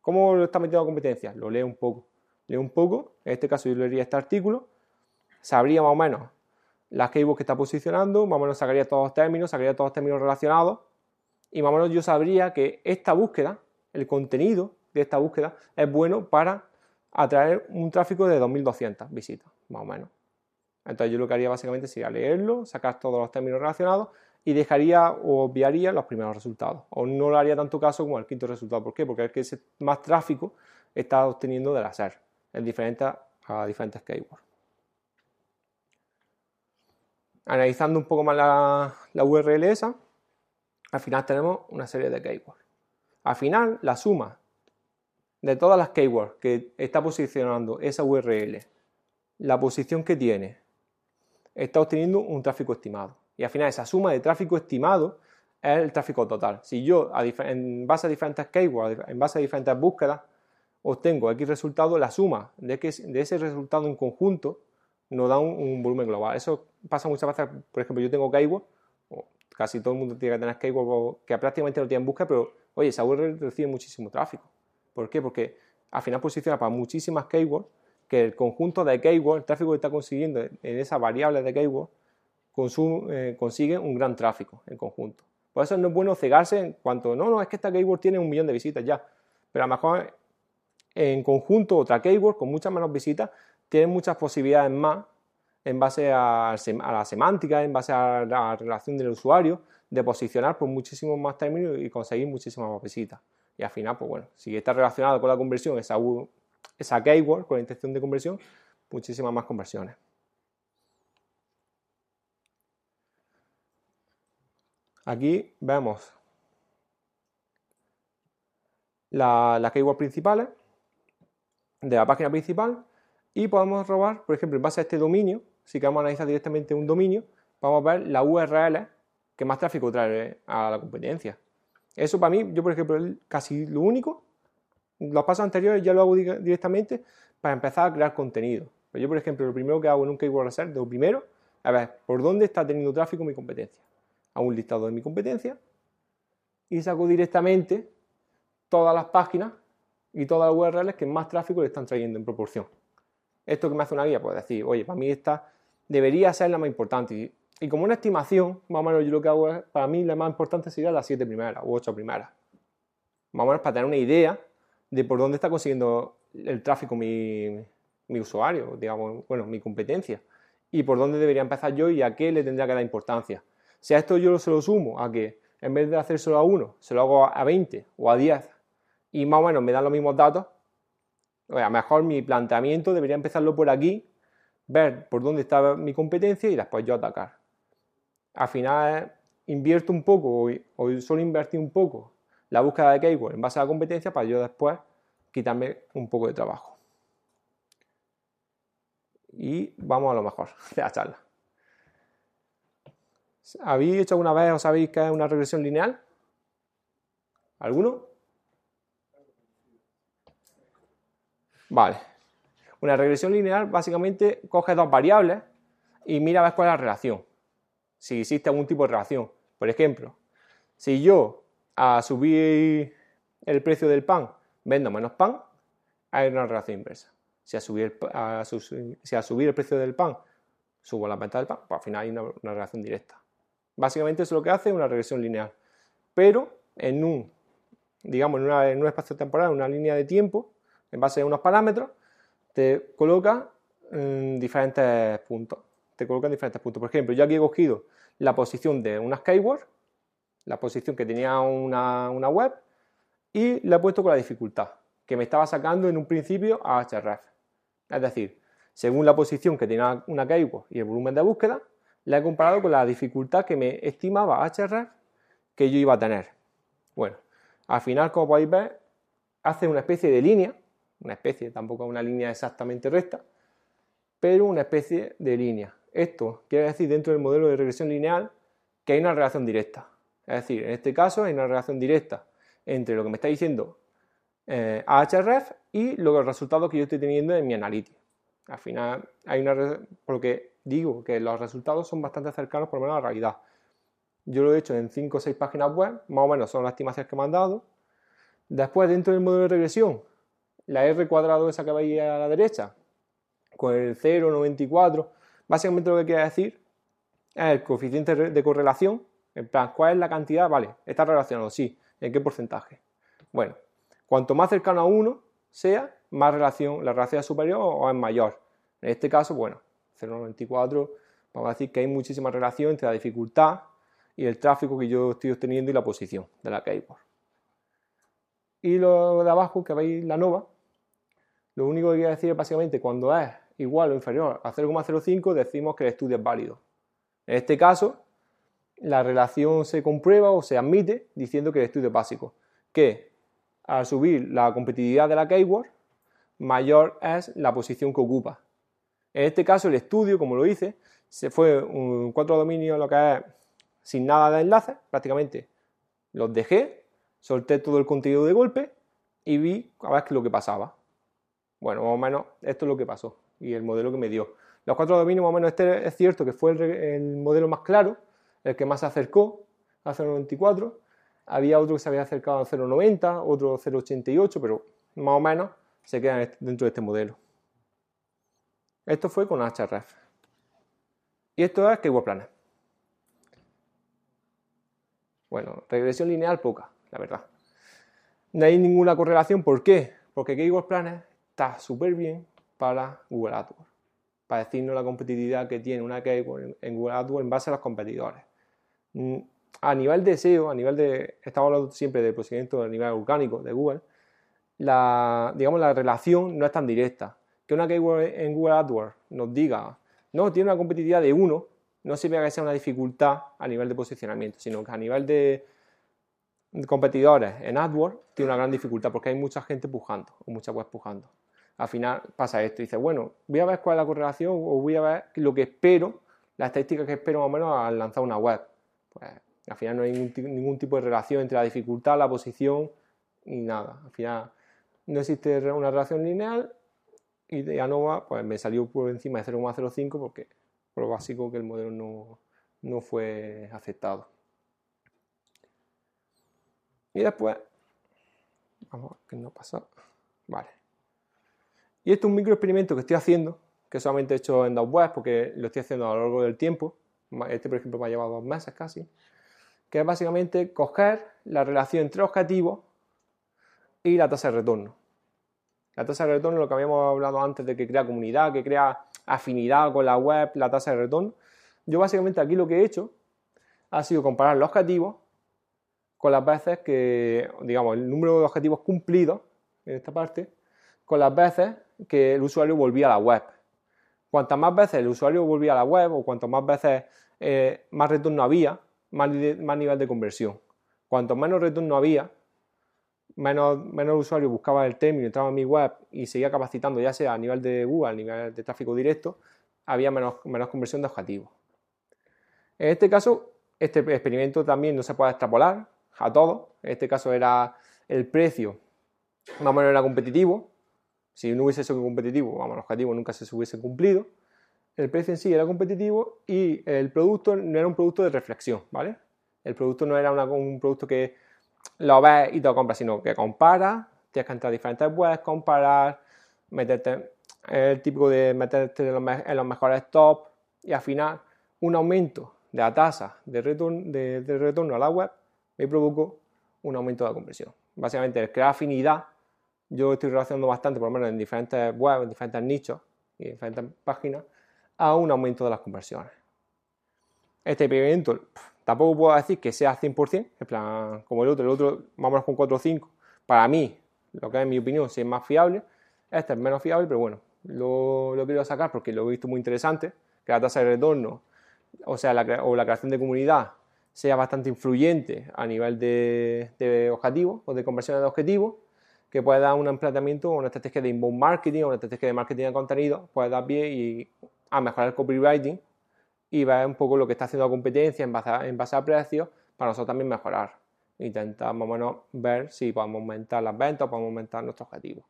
¿Cómo lo está metiendo a competencia? Lo leo un poco leo un poco, en este caso yo leería este artículo, sabría más o menos las keywords que está posicionando, más o menos sacaría todos los términos, sacaría todos los términos relacionados y más o menos yo sabría que esta búsqueda, el contenido de esta búsqueda es bueno para atraer un tráfico de 2.200 visitas, más o menos. Entonces yo lo que haría básicamente sería leerlo, sacar todos los términos relacionados y dejaría o obviaría los primeros resultados. O no le haría tanto caso como el quinto resultado. ¿Por qué? Porque es que ese más tráfico está obteniendo de la SER en diferentes, a diferentes keywords. Analizando un poco más la, la URL esa, al final tenemos una serie de keywords. Al final, la suma de todas las keywords que está posicionando esa URL, la posición que tiene, está obteniendo un tráfico estimado. Y al final esa suma de tráfico estimado es el tráfico total. Si yo, en base a diferentes keywords, en base a diferentes búsquedas, obtengo X resultado, la suma de, ese resultado en conjunto nos da un, volumen global. Eso pasa muchas veces, por ejemplo, yo tengo keyword, casi todo el mundo tiene que tener keyword que prácticamente no tiene búsqueda, pero oye, esa URL recibe muchísimo tráfico. ¿Por qué? Porque al final posiciona para muchísimas keywords que el conjunto de keywords, el tráfico que está consiguiendo en esa variable de keywords, eh, consigue un gran tráfico en conjunto. Por eso no es bueno cegarse en cuanto, no, no, es que esta keyword tiene un millón de visitas ya, pero a lo mejor en conjunto otra keyword con muchas menos visitas tiene muchas posibilidades más en base a, la semántica, en base a la relación del usuario, de posicionar por muchísimos más términos y conseguir muchísimas más visitas. Y al final, pues bueno, si está relacionado con la conversión, esa, esa keyword, con la intención de conversión, muchísimas más conversiones. Aquí vemos las keywords principales de la página principal y podemos robar, por ejemplo, en base a este dominio, si queremos analizar directamente un dominio, vamos a ver la URL que más tráfico trae a la competencia. Eso para mí, yo por ejemplo, es casi lo único. Los pasos anteriores ya lo hago directamente para empezar a crear contenido. Pero yo, por ejemplo, lo primero que hago en un keyword research, lo primero, a ver, ¿por dónde está teniendo tráfico mi competencia? a un listado de mi competencia y saco directamente todas las páginas y todas las URLs que más tráfico le están trayendo en proporción. Esto que me hace una guía, pues decir, oye, para mí esta debería ser la más importante. Y, como una estimación, más o menos yo lo que hago para mí la más importante sería las siete primeras u ocho primeras. Más o menos para tener una idea de por dónde está consiguiendo el tráfico mi, mi usuario, digamos, bueno, mi competencia. Y por dónde debería empezar yo y a qué le tendría que dar importancia. Si a esto yo se lo sumo a que en vez de hacer solo a uno, se lo hago a 20 o a 10 y más o menos me dan los mismos datos, a lo mejor mi planteamiento debería empezarlo por aquí, ver por dónde está mi competencia y después yo atacar. Al final invierto un poco o, solo invertir un poco la búsqueda de keyword en base a la competencia para yo después quitarme un poco de trabajo. Y vamos a lo mejor de la charla. ¿Habéis hecho alguna vez o sabéis que es una regresión lineal? ¿Alguno? Vale. Una regresión lineal básicamente coge dos variables y mira a ver cuál es la relación. Si existe algún tipo de relación. Por ejemplo, si yo a subir el precio del pan vendo menos pan, hay una relación inversa. Si a subir, si a subir el precio del pan subo la venta del pan, pues al final hay una relación directa. Básicamente es lo que hace una regresión lineal. Pero en un, digamos, en, un espacio temporal, una línea de tiempo, en base a unos parámetros, te coloca en diferentes puntos. Te coloca en diferentes puntos. Por ejemplo, yo aquí he cogido la posición de unas keywords, la posición que tenía una, web, y la he puesto con la dificultad, que me estaba sacando en un principio a href. Es decir, según la posición que tenía una keyword y el volumen de búsqueda, la he comparado con la dificultad que me estimaba href que yo iba a tener. Bueno, al final, como podéis ver, hace una especie de línea, una especie, tampoco una línea exactamente recta, pero una especie de línea. Esto quiere decir dentro del modelo de regresión lineal que hay una relación directa. Es decir, en este caso hay una relación directa entre lo que me está diciendo eh, Ahref y los resultados que yo estoy teniendo en mi analytics. Al final hay una... porque digo que los resultados son bastante cercanos por lo menos a la realidad. Yo lo he hecho en 5 o 6 páginas web, más o menos son las estimaciones que me han dado. Después, dentro del modelo de regresión, la R cuadrado esa que veis a la derecha, con el 0,94, básicamente lo que quiere decir es el coeficiente de correlación, en plan, ¿cuál es la cantidad? Vale, está relacionado, sí, ¿en qué porcentaje? Bueno, cuanto más cercano a 1 sea, más relación, la relación es superior o es mayor. En este caso, bueno, 0.94, vamos a decir que hay muchísima relación entre la dificultad y el tráfico que yo estoy obteniendo y la posición de la keyboard. Y lo de abajo, que veis la nova, lo único que quiero decir es básicamente cuando es igual o inferior a 0,05 decimos que el estudio es válido. En este caso, la relación se comprueba o se admite diciendo que el estudio es básico, que al subir la competitividad de la keyword, mayor es la posición que ocupa En este caso, el estudio, como lo hice, se fue un cuatro dominios, lo que es sin nada de enlaces, prácticamente los dejé, solté todo el contenido de golpe y vi a ver qué es lo que pasaba. Bueno, más o menos esto es lo que pasó y el modelo que me dio. Los cuatro dominios, más o menos, este es cierto que fue el, modelo más claro, el que más se acercó a 0.94. Había otro que se había acercado a 0.90, otro 0.88, pero más o menos se quedan dentro de este modelo. Esto fue con HRF. Y esto es Keyword Planner. Bueno, regresión lineal poca, la verdad. No hay ninguna correlación. ¿Por qué? Porque Keyword Planner está súper bien para Google AdWords. Para decirnos la competitividad que tiene una keyword en Google AdWords en base a los competidores. Mm, a nivel de SEO, a nivel de. Estamos hablando siempre de procedimiento a nivel orgánico de Google. La, digamos, la relación no es tan directa. Que una keyword en Google AdWords nos diga, no, tiene una competitividad de 1, no significa que sea una dificultad a nivel de posicionamiento, sino que a nivel de competidores en AdWords tiene una gran dificultad porque hay mucha gente pujando o mucha web pujando al final pasa esto. Dice, bueno, voy a ver cuál es la correlación o voy a ver lo que espero, la estadística que espero más o menos al lanzar una web. Pues al final no hay ningún, tipo de relación entre la dificultad, la posición y nada. Al final no existe una relación lineal y de ANOVA pues me salió por encima de 0,05 porque por lo básico que el modelo no, no fue aceptado. Y después, vamos qué nos pasa. Vale. Y esto es un micro experimento que estoy haciendo, que solamente he hecho en dos webs porque lo estoy haciendo a lo largo del tiempo. Este, por ejemplo, me ha llevado dos meses casi. Que es básicamente coger la relación entre objetivos y la tasa de retorno. La tasa de retorno, lo que habíamos hablado antes de que crea comunidad, que crea afinidad con la web, la tasa de retorno. Yo básicamente aquí lo que he hecho ha sido comparar los objetivos con las veces que, digamos, el número de objetivos cumplidos en esta parte, con las veces que el usuario volvía a la web. Cuantas más veces el usuario volvía a la web o cuantas más veces eh, más retorno había, más, nivel de conversión. Cuanto menos retorno había, menos, menos usuario buscaba el término, entraba en mi web y seguía capacitando, ya sea a nivel de Google, a nivel de tráfico directo, había menos, conversión de objetivos. En este caso, este experimento también no se puede extrapolar a todo. En este caso era el precio, más o era competitivo, si no hubiese sido competitivo, vamos, los objetivos nunca se hubiesen cumplido. El precio en sí era competitivo y el producto no era un producto de reflexión, ¿vale? El producto no era un producto que lo ves y te lo compras, sino que comparas, tienes que entrar a diferentes webs, comparar, meterte, el típico de meterte en los, mejores top y al final un aumento de la tasa de retorno, de, de retorno a la web me provocó un aumento de la conversión. Básicamente, el crear afinidad yo estoy relacionando bastante, por lo menos en diferentes webs, en diferentes nichos y en diferentes páginas, a un aumento de las conversiones. Este experimento tampoco puedo decir que sea 100%, en plan, como el otro, el otro, vamos con 4 o 5, para mí, lo que es mi opinión, si es más fiable, este es menos fiable, pero bueno, lo, quiero sacar porque lo he visto muy interesante, que la tasa de retorno, o sea, la, o la creación de comunidad sea bastante influyente a nivel de objetivos o de conversiones de objetivos que puede dar un empleamiento o una estrategia de inbound marketing una estrategia de marketing de contenido, puede dar pie y a mejorar el copywriting y ver un poco lo que está haciendo la competencia en base a, precios para nosotros también mejorar. Intentar más o menos ver si podemos aumentar las ventas o podemos aumentar nuestros objetivos.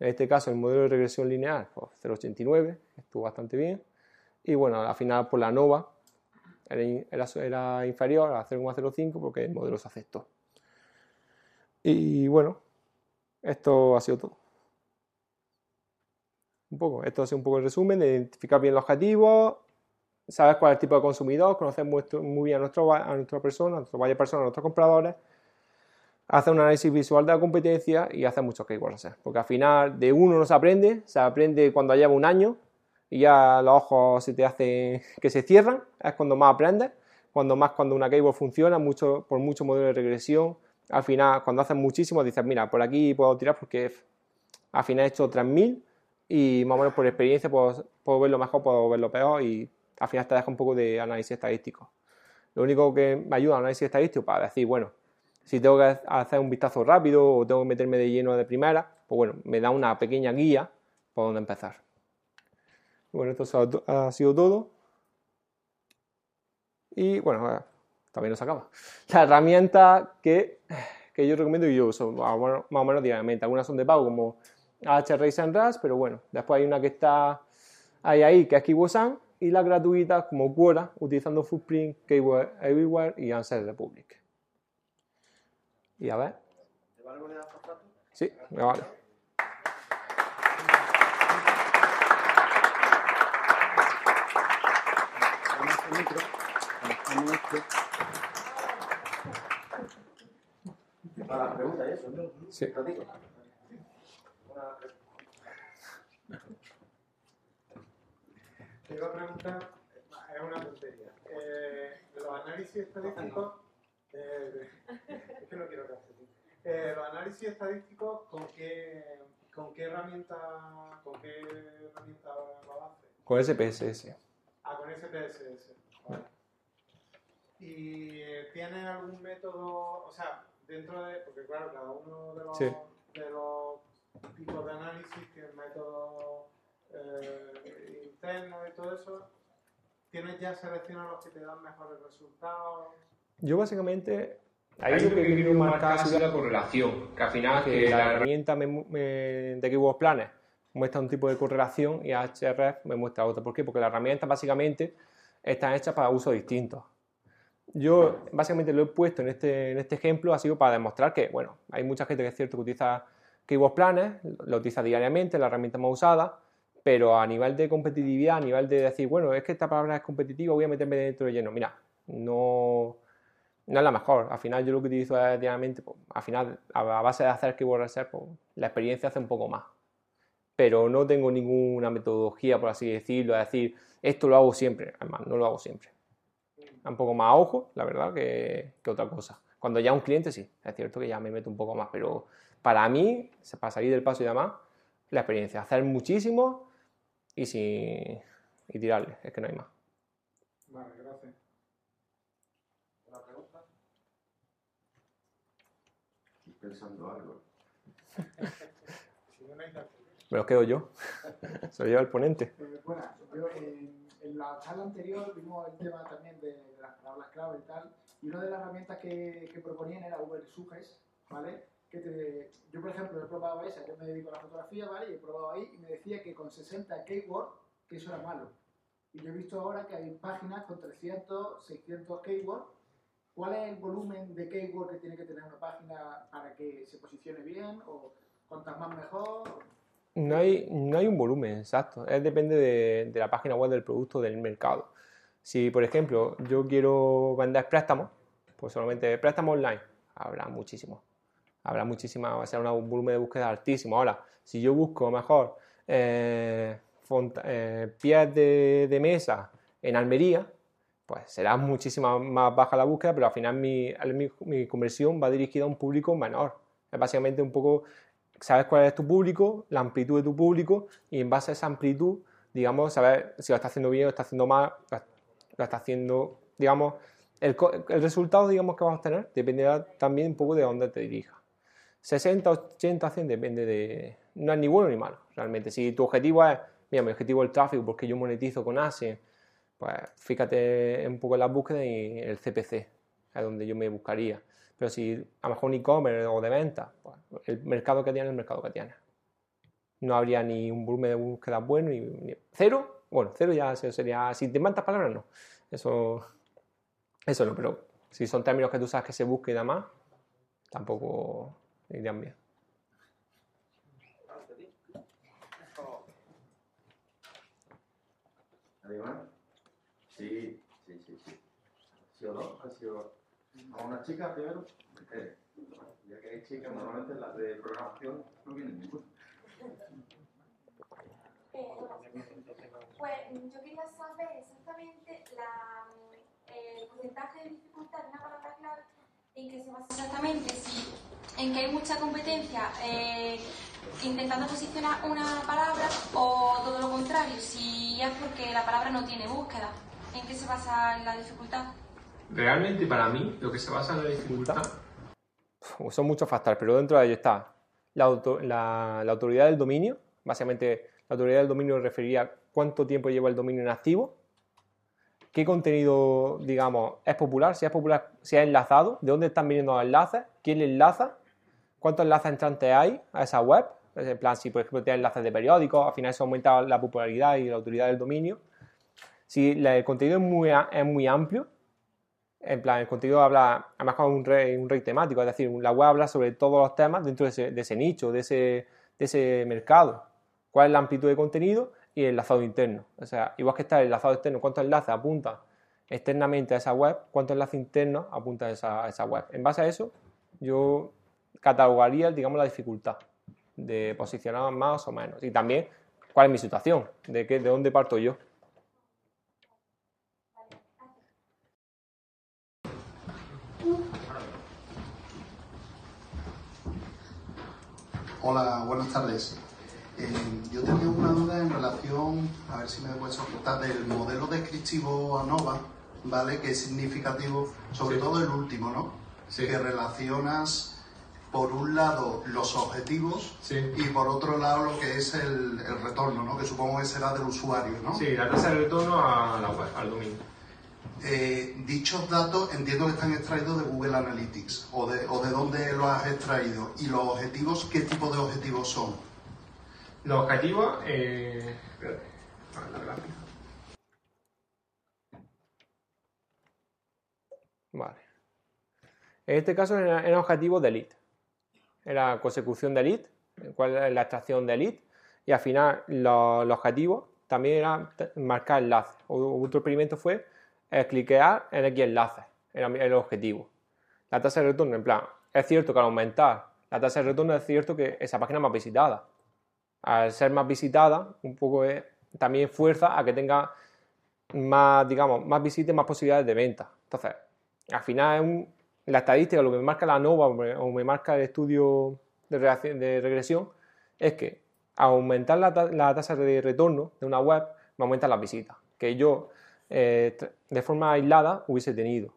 En este caso, el modelo de regresión lineal, pues 0,89, estuvo bastante bien. Y bueno, al final, por la NOVA, era inferior a 0,05 porque el modelo se aceptó. Y bueno, esto ha sido todo. Un poco, esto ha sido un poco el resumen de identificar bien los objetivos, saber cuál es el tipo de consumidor, conocer muy, bien a, nuestra persona, a nuestro valle a nuestros compradores, hacer un análisis visual de la competencia y hacer muchos keywords. Porque al final de uno no se aprende, se aprende cuando lleva un año y ya los ojos se te hacen que se cierran, es cuando más aprendes, cuando más cuando una keyword funciona, mucho, por mucho modelo de regresión, al final, cuando haces muchísimo, dices, mira, por aquí puedo tirar porque al final he hecho 3.000 y más o menos por experiencia puedo, puedo verlo mejor, puedo verlo peor y al final te deja un poco de análisis estadístico. Lo único que me ayuda a análisis estadístico para decir, bueno, si tengo que hacer un vistazo rápido o tengo que meterme de lleno de primera, pues bueno, me da una pequeña guía por donde empezar. Bueno, esto ha sido todo. Y bueno, eh, también nos acaba. La herramienta que, que yo recomiendo y yo uso más o menos diariamente. Algunas son de pago como HRace and RAS, pero bueno, después hay una que está ahí, ahí que es Kiwosan y las gratuitas como Quora, utilizando Footprint, Keyword Everywhere y Answer Republic. Y a ver. ¿Te vale Sí, me vale. Para la pregunta, eso, ¿no? Sí. Te iba a preguntar, es una tontería. Eh, los análisis estadísticos. Eh, es que no quiero que eh, Los análisis estadísticos, ¿con qué, con qué herramienta, con qué herramienta lo hace? Con SPSS. Ah, con SPSS. Vale. ¿Y eh, tiene algún método, o sea, dentro de, porque claro, cada uno de los, de los tipos de análisis tiene métodos eh, internos y todo eso, ¿tienes ya seleccionados los que te dan mejores resultados? Yo básicamente Ahí lo que quiero marcar es la correlación, que al final que la herramienta me, de Keywords Planes muestra un tipo de correlación y HRF me muestra otro. ¿Por qué? Porque las herramientas básicamente están hechas para usos distintos. Yo básicamente lo he puesto en este, en este ejemplo, ha sido para demostrar que, bueno, hay mucha gente que es cierto que utiliza Keywords Planes, lo utiliza diariamente, la herramienta más usada, pero a nivel de competitividad, a nivel de decir, bueno, es que esta palabra es competitiva, voy a meterme dentro de lleno. Mira, no, no es la mejor. Al final yo lo que utilizo diariamente, pues, al final, a base de hacer Keyword Research, pues, la experiencia hace un poco más. Pero no tengo ninguna metodología, por así decirlo, es decir, esto lo hago siempre. Además, no lo hago siempre un poco más ojo, la verdad, que, otra cosa. Cuando ya un cliente sí, es cierto que ya me meto un poco más, pero para mí, para salir del paso y demás, la experiencia, hacer muchísimo y, sin, y tirarle, es que no hay más. Vale, gracias. ¿Una pregunta? Estoy pensando algo. Me lo quedo yo. Se lo lleva el ponente. Bueno, yo, eh, en la charla anterior vimos el tema también de, las palabras clave y tal, y una de las herramientas que, que proponían era Uber Suggest, ¿vale? Que te, yo, por ejemplo, he probado esa, yo me dedico a la fotografía, ¿vale? Y he probado ahí y me decía que con 60 keywords, que eso era malo. Y yo he visto ahora que hay páginas con 300, 600 keywords. ¿Cuál es el volumen de keyword que tiene que tener una página para que se posicione bien? ¿O cuantas más mejor? No hay, no hay un volumen exacto, es, depende de, la página web del producto, del mercado. Si, por ejemplo, yo quiero vender préstamos, pues solamente préstamos online, habrá muchísimo. Habrá muchísima, va a ser un volumen de búsqueda altísimo. Ahora, si yo busco mejor eh, eh, pies de, mesa en Almería, pues será muchísima más baja la búsqueda, pero al final mi, mi, mi conversión va dirigida a un público menor. Es básicamente un poco sabes cuál es tu público, la amplitud de tu público y en base a esa amplitud, digamos, saber si lo está haciendo bien o está haciendo mal, lo está haciendo, digamos, el, resultado, digamos, que vas a obtener dependerá también un poco de dónde te dirijas. 60, 80, 100 depende de... No es ni bueno ni malo, realmente. Si tu objetivo es, mira, mi objetivo es el tráfico porque yo monetizo con ASE, pues fíjate un poco en la búsqueda y el CPC, es donde yo me buscaría. Pero si a lo mejor un e-commerce o de venta, el mercado que tiene es el mercado que tiene. No habría ni un volumen de búsqueda bueno, ni, cero. Bueno, cero ya sería, si te mandas palabras, no. Eso, eso no, pero si son términos que tú sabes que se busca y demás, tampoco irían bien. Sí, sí, sí, sí. ¿Sí o? ¿Ha sido a una chica primero. Ya que hay chicas, normalmente las de programación no vienen ninguna. Pues yo quería saber exactamente el porcentaje de dificultad de una palabra clave en que se basa exactamente si en que hay mucha competencia eh, intentando posicionar una palabra o todo lo contrario, si es porque la palabra no tiene búsqueda. ¿En qué se basa la dificultad? Realmente para mí lo que se basa en la dificultad. Son muchos factores, pero dentro de ello está. La, autoridad del dominio, básicamente la autoridad del dominio referiría cuánto tiempo lleva el dominio en activo, qué contenido, digamos, es popular, si es popular, si es enlazado, de dónde están viniendo los enlaces, quién le enlaza, cuántos enlaces entrantes hay a esa web, en plan, si por ejemplo tiene enlaces de periódicos, al final eso aumenta la popularidad y la autoridad del dominio. Si el contenido es muy, es muy amplio, en plan, el contenido habla, además con un rey, un rey temático, es decir, la web habla sobre todos los temas dentro de ese, nicho, de ese, de ese mercado. ¿Cuál es la amplitud de contenido? y el enlazado interno. O sea, igual que está el enlazado externo, cuántos enlaces apunta externamente a esa web, cuántos enlaces internos apunta a esa, web. En base a eso, yo catalogaría, digamos, la dificultad de posicionar más o menos. Y también, cuál es mi situación, de, qué, de dónde parto yo. Hola, buenas tardes. Eh, yo tenía una duda en relación, a ver si me puedes ocultar, del modelo descriptivo ANOVA, ¿vale? Que es significativo, sobre todo el último, ¿no? Que relacionas, por un lado, los objetivos y por otro lado lo que es el, retorno, ¿no? Que supongo que será del usuario, ¿no? Sí, la tasa de retorno a la web, al dominio. Eh, dichos datos entiendo que están extraídos de Google Analytics o de, o de dónde los has extraído y los objetivos, ¿qué tipo de objetivos son? Los objetivos. Eh, vale. En este caso era, objetivo de lead. Era consecución de lead, cuál es la extracción de lead. Y al final los, objetivos también era marcar enlaces. Otro experimento fue cliquear en X enlaces. El objetivo. La tasa de retorno, en plan, es cierto que al aumentar la tasa de retorno es cierto que esa página es más visitada al ser más visitada, un poco también fuerza a que tenga más, digamos, más visitas, más posibilidades de venta. Entonces, al final la estadística, lo que me marca la NOVA o me, marca el estudio de, regresión, es que aumentar la, tasa de retorno de una web, me aumentan las visitas, que yo eh, de forma aislada hubiese tenido.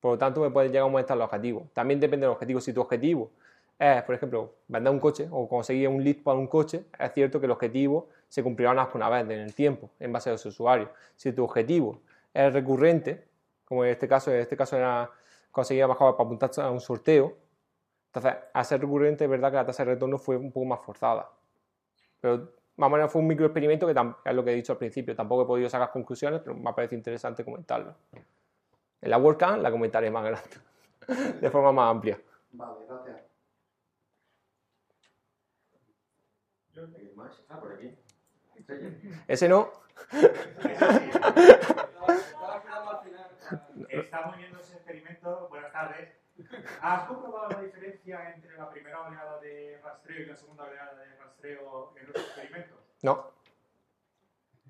Por lo tanto, me puede llegar a aumentar los objetivos. También depende del objetivo. Si tu objetivo es, por ejemplo, vender un coche o conseguir un lead para un coche, es cierto que el objetivo se cumplirá más que una vez en el tiempo, en base a los usuarios. Si tu objetivo es recurrente, como en este caso, en este caso era conseguir bajar para apuntarse a un sorteo, entonces, al ser recurrente, es verdad que la tasa de retorno fue un poco más forzada. Pero más o menos fue un microexperimento que es lo que he dicho al principio. Tampoco he podido sacar conclusiones, pero me ha parecido interesante comentarlo. En la WordCamp la comentaré más grande, de forma más amplia. Vale, gracias. Ah, por aquí. Ese no. Estamos viendo ese experimento. Buenas tardes. ¿Has comprobado la diferencia entre la primera oleada de rastreo y la segunda oleada de rastreo en los experimentos? No.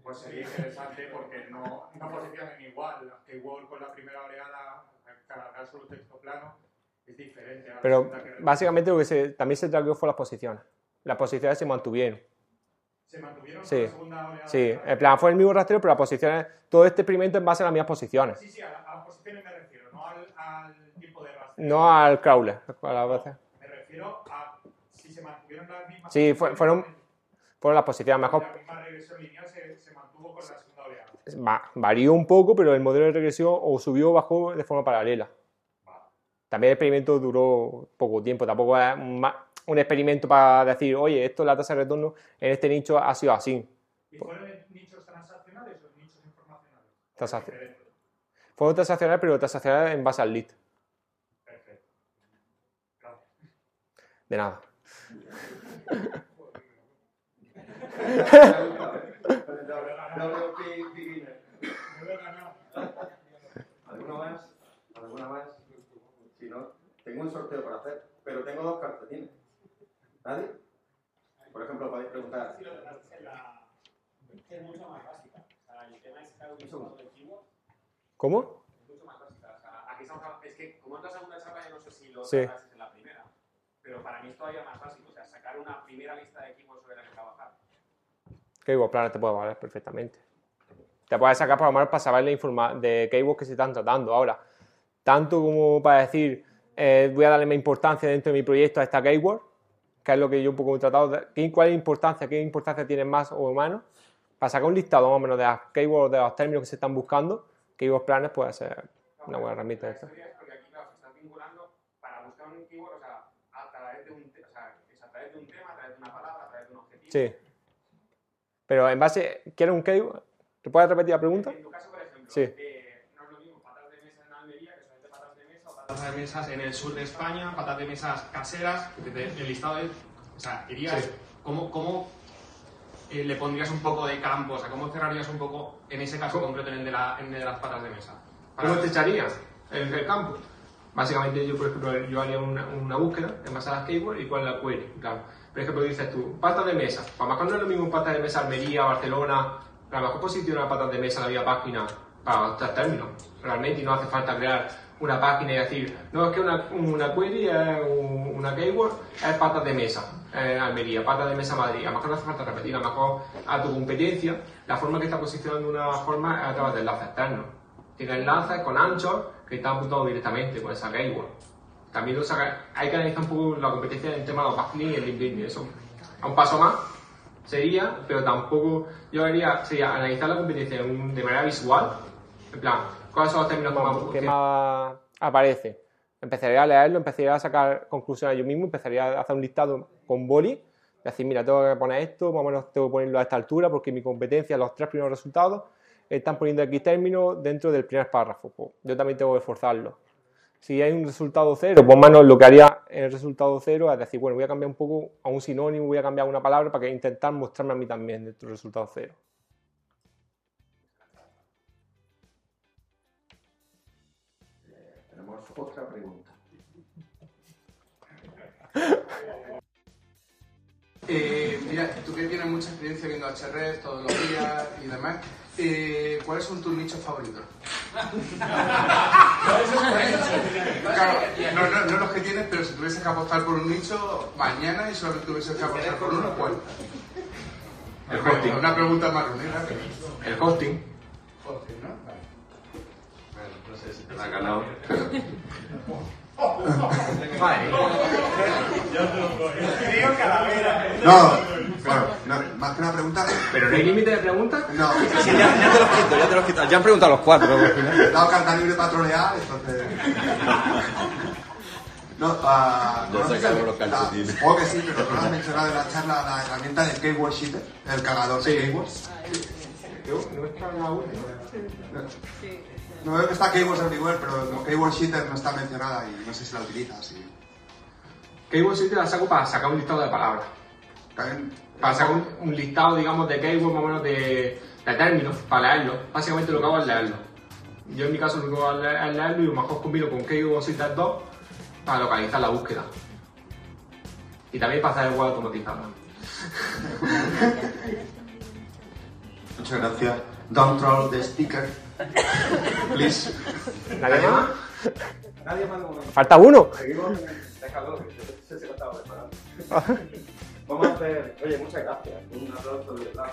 Pues sería interesante porque no, no posicionan igual. Que igual con la primera oleada, cargar solo texto plano, es diferente. Pero básicamente lo que se, también se trajo fue las posiciones las posiciones se mantuvieron. ¿Se mantuvieron sí. la segunda oleada? Sí, el plan fue el mismo rastreo, pero las posiciones, todo este experimento en base a las mismas posiciones. Sí, sí, a, las posiciones me refiero, no al, al. No al crawler. A la no, me refiero a si se mantuvieron las mismas Sí, fueron, fueron las posiciones mejor. La misma regresión lineal se, se mantuvo con la segunda oleada. varió un poco, pero el modelo de regresión o subió o bajó de forma paralela. También el experimento duró poco tiempo, tampoco es un experimento para decir, oye, esto la tasa de retorno en este nicho ha sido así. ¿Y fueron nichos transaccionales o nichos informacionales? Transaccionales. Fueron transaccionales, pero transaccionales en base al lead. Perfecto. Gracias. De nada. ¿Alguna más? ¿Alguna más? Si no, tengo un sorteo para hacer, pero tengo dos cartetines. ¿Nadie? Por ejemplo, podéis preguntar. Es mucho más básica. O sea, el tema es que de keyword. ¿Cómo? Es mucho más básica. O sea, aquí estamos es que como entras a una chapa, yo no sé si lo sí. Pero para mí es todavía más básico. O sea, sacar una primera lista de keywords sobre la que trabajar. Keyword Planner te puede valer perfectamente. Te puedes sacar menos para saber la información de keywords que se están tratando. Ahora, tanto como para decir, eh, voy a darle más importancia dentro de mi proyecto a esta keyword, que es lo que yo un poco he tratado, de, ¿cuál es la importancia? ¿Qué importancia tiene más o menos? para sacar un listado más o menos de las keywords, de los términos que se están buscando, Keyword Planner puede ser una buena herramienta esta. Porque aquí, claro, se están vinculando para buscar un keyword, o sea, a través de un, o sea, es a través de un tema, a través de una palabra, a través de un objetivo. Sí. Pero en base, ¿quieres un keyword? ¿Te puedes repetir la pregunta? En tu caso, por ejemplo, Sí. eh, no es lo mismo patas de mesa en Almería, que de patas de mesa, o patas de mesas en el sur de España, patas de mesas caseras, que te- el listado de... O sea, irías... Sí. ¿Cómo, cómo eh, le pondrías un poco de campo? O sea, ¿cómo cerrarías un poco, en ese caso concreto, en el de, la, en el de las patas de mesa? ¿Cómo te echarías en el campo? Básicamente yo, por ejemplo, yo haría una, una búsqueda en base a keywords y cuál la query. Claro. Por ejemplo, dices tú, patas de mesa. A lo mejor no es lo mismo patas de mesa Almería, Barcelona. A lo mejor posiciona patas de mesa en la vía página para otros términos. Realmente y no hace falta crear una página y decir, no, es que una, una query una keyword, es patas de mesa en Almería, patas de mesa Madrid. A lo mejor no hace falta repetir, a lo mejor a tu competencia, la forma que está posicionando una forma es a través de enlaces externos. Tiene enlaces con anchos que están apuntados directamente con esa keyword. También lo saca- hay que analizar un poco la competencia en el tema de los backlinks y el link. Eso a un paso más sería, pero tampoco yo haría, sería analizar la competencia de un- de manera visual. En plan, ¿cuáles son los términos que más ¿Qué más aparece? Empezaría a leerlo, empezaría a sacar conclusiones yo mismo, empezaría a hacer un listado con boli, decir, mira, tengo que poner esto, más o menos tengo que ponerlo a esta altura, porque mi competencia, los tres primeros resultados, están poniendo X términos dentro del primer párrafo. Pues yo también tengo que esforzarlo. Si hay un resultado cero, pues más o menos lo que haría en el resultado cero es decir, bueno, voy a cambiar un poco a un sinónimo, voy a cambiar una palabra para que intentar mostrarme a mí también dentro del resultado cero. Tenemos otra pregunta. Eh, mira, tú que tienes mucha experiencia viendo HRs todos los días y demás, eh, ¿cuáles son tus nichos favoritos? Claro, no, no, no los que tienes, pero si tuvieses que apostar por un nicho mañana y solamente tuvieses que apostar por uno, ¿cuál? El hosting. Una pregunta marronera. El hosting. Hosting, ¿no? Vale. No sé si te la ha ganado. No, claro, no, más que una pregunta. ¿Pero no hay límite de preguntas? No. Sí, ya, ya te los quito, ya te los quito. Ya han preguntado los cuatro. He dado carta libre para trolear, entonces. No, ah, Ya ¿conoces sacamos los calcetines. Supongo que sí, pero no lo has mencionado en la charla la herramienta del Keyword Sheeter, el cargador de keywords. No está en la última. No veo que está Keywords Everywhere, pero como Keyword Sheeter no está mencionada y no sé si la utilizas. Y... Keyword te la saco para sacar un listado de palabras. También Para sacar un, un listado, digamos, de keyword más o menos de, de términos, para leerlo. Básicamente lo que hago es leerlo. Yo en mi caso lo que hago es leer- es leerlo y lo mejor combino con Keyword Sheeter 2 para localizar la búsqueda. Y también para hacer el web automatizado. Muchas gracias. Don't troll the speaker. Please. ¿Nadie más? Nadie más. Falta uno. Seguimos. Déjalo, que se se lo estaba preparando. Vamos a hacer. Oye, muchas gracias. Un aplauso de verdad.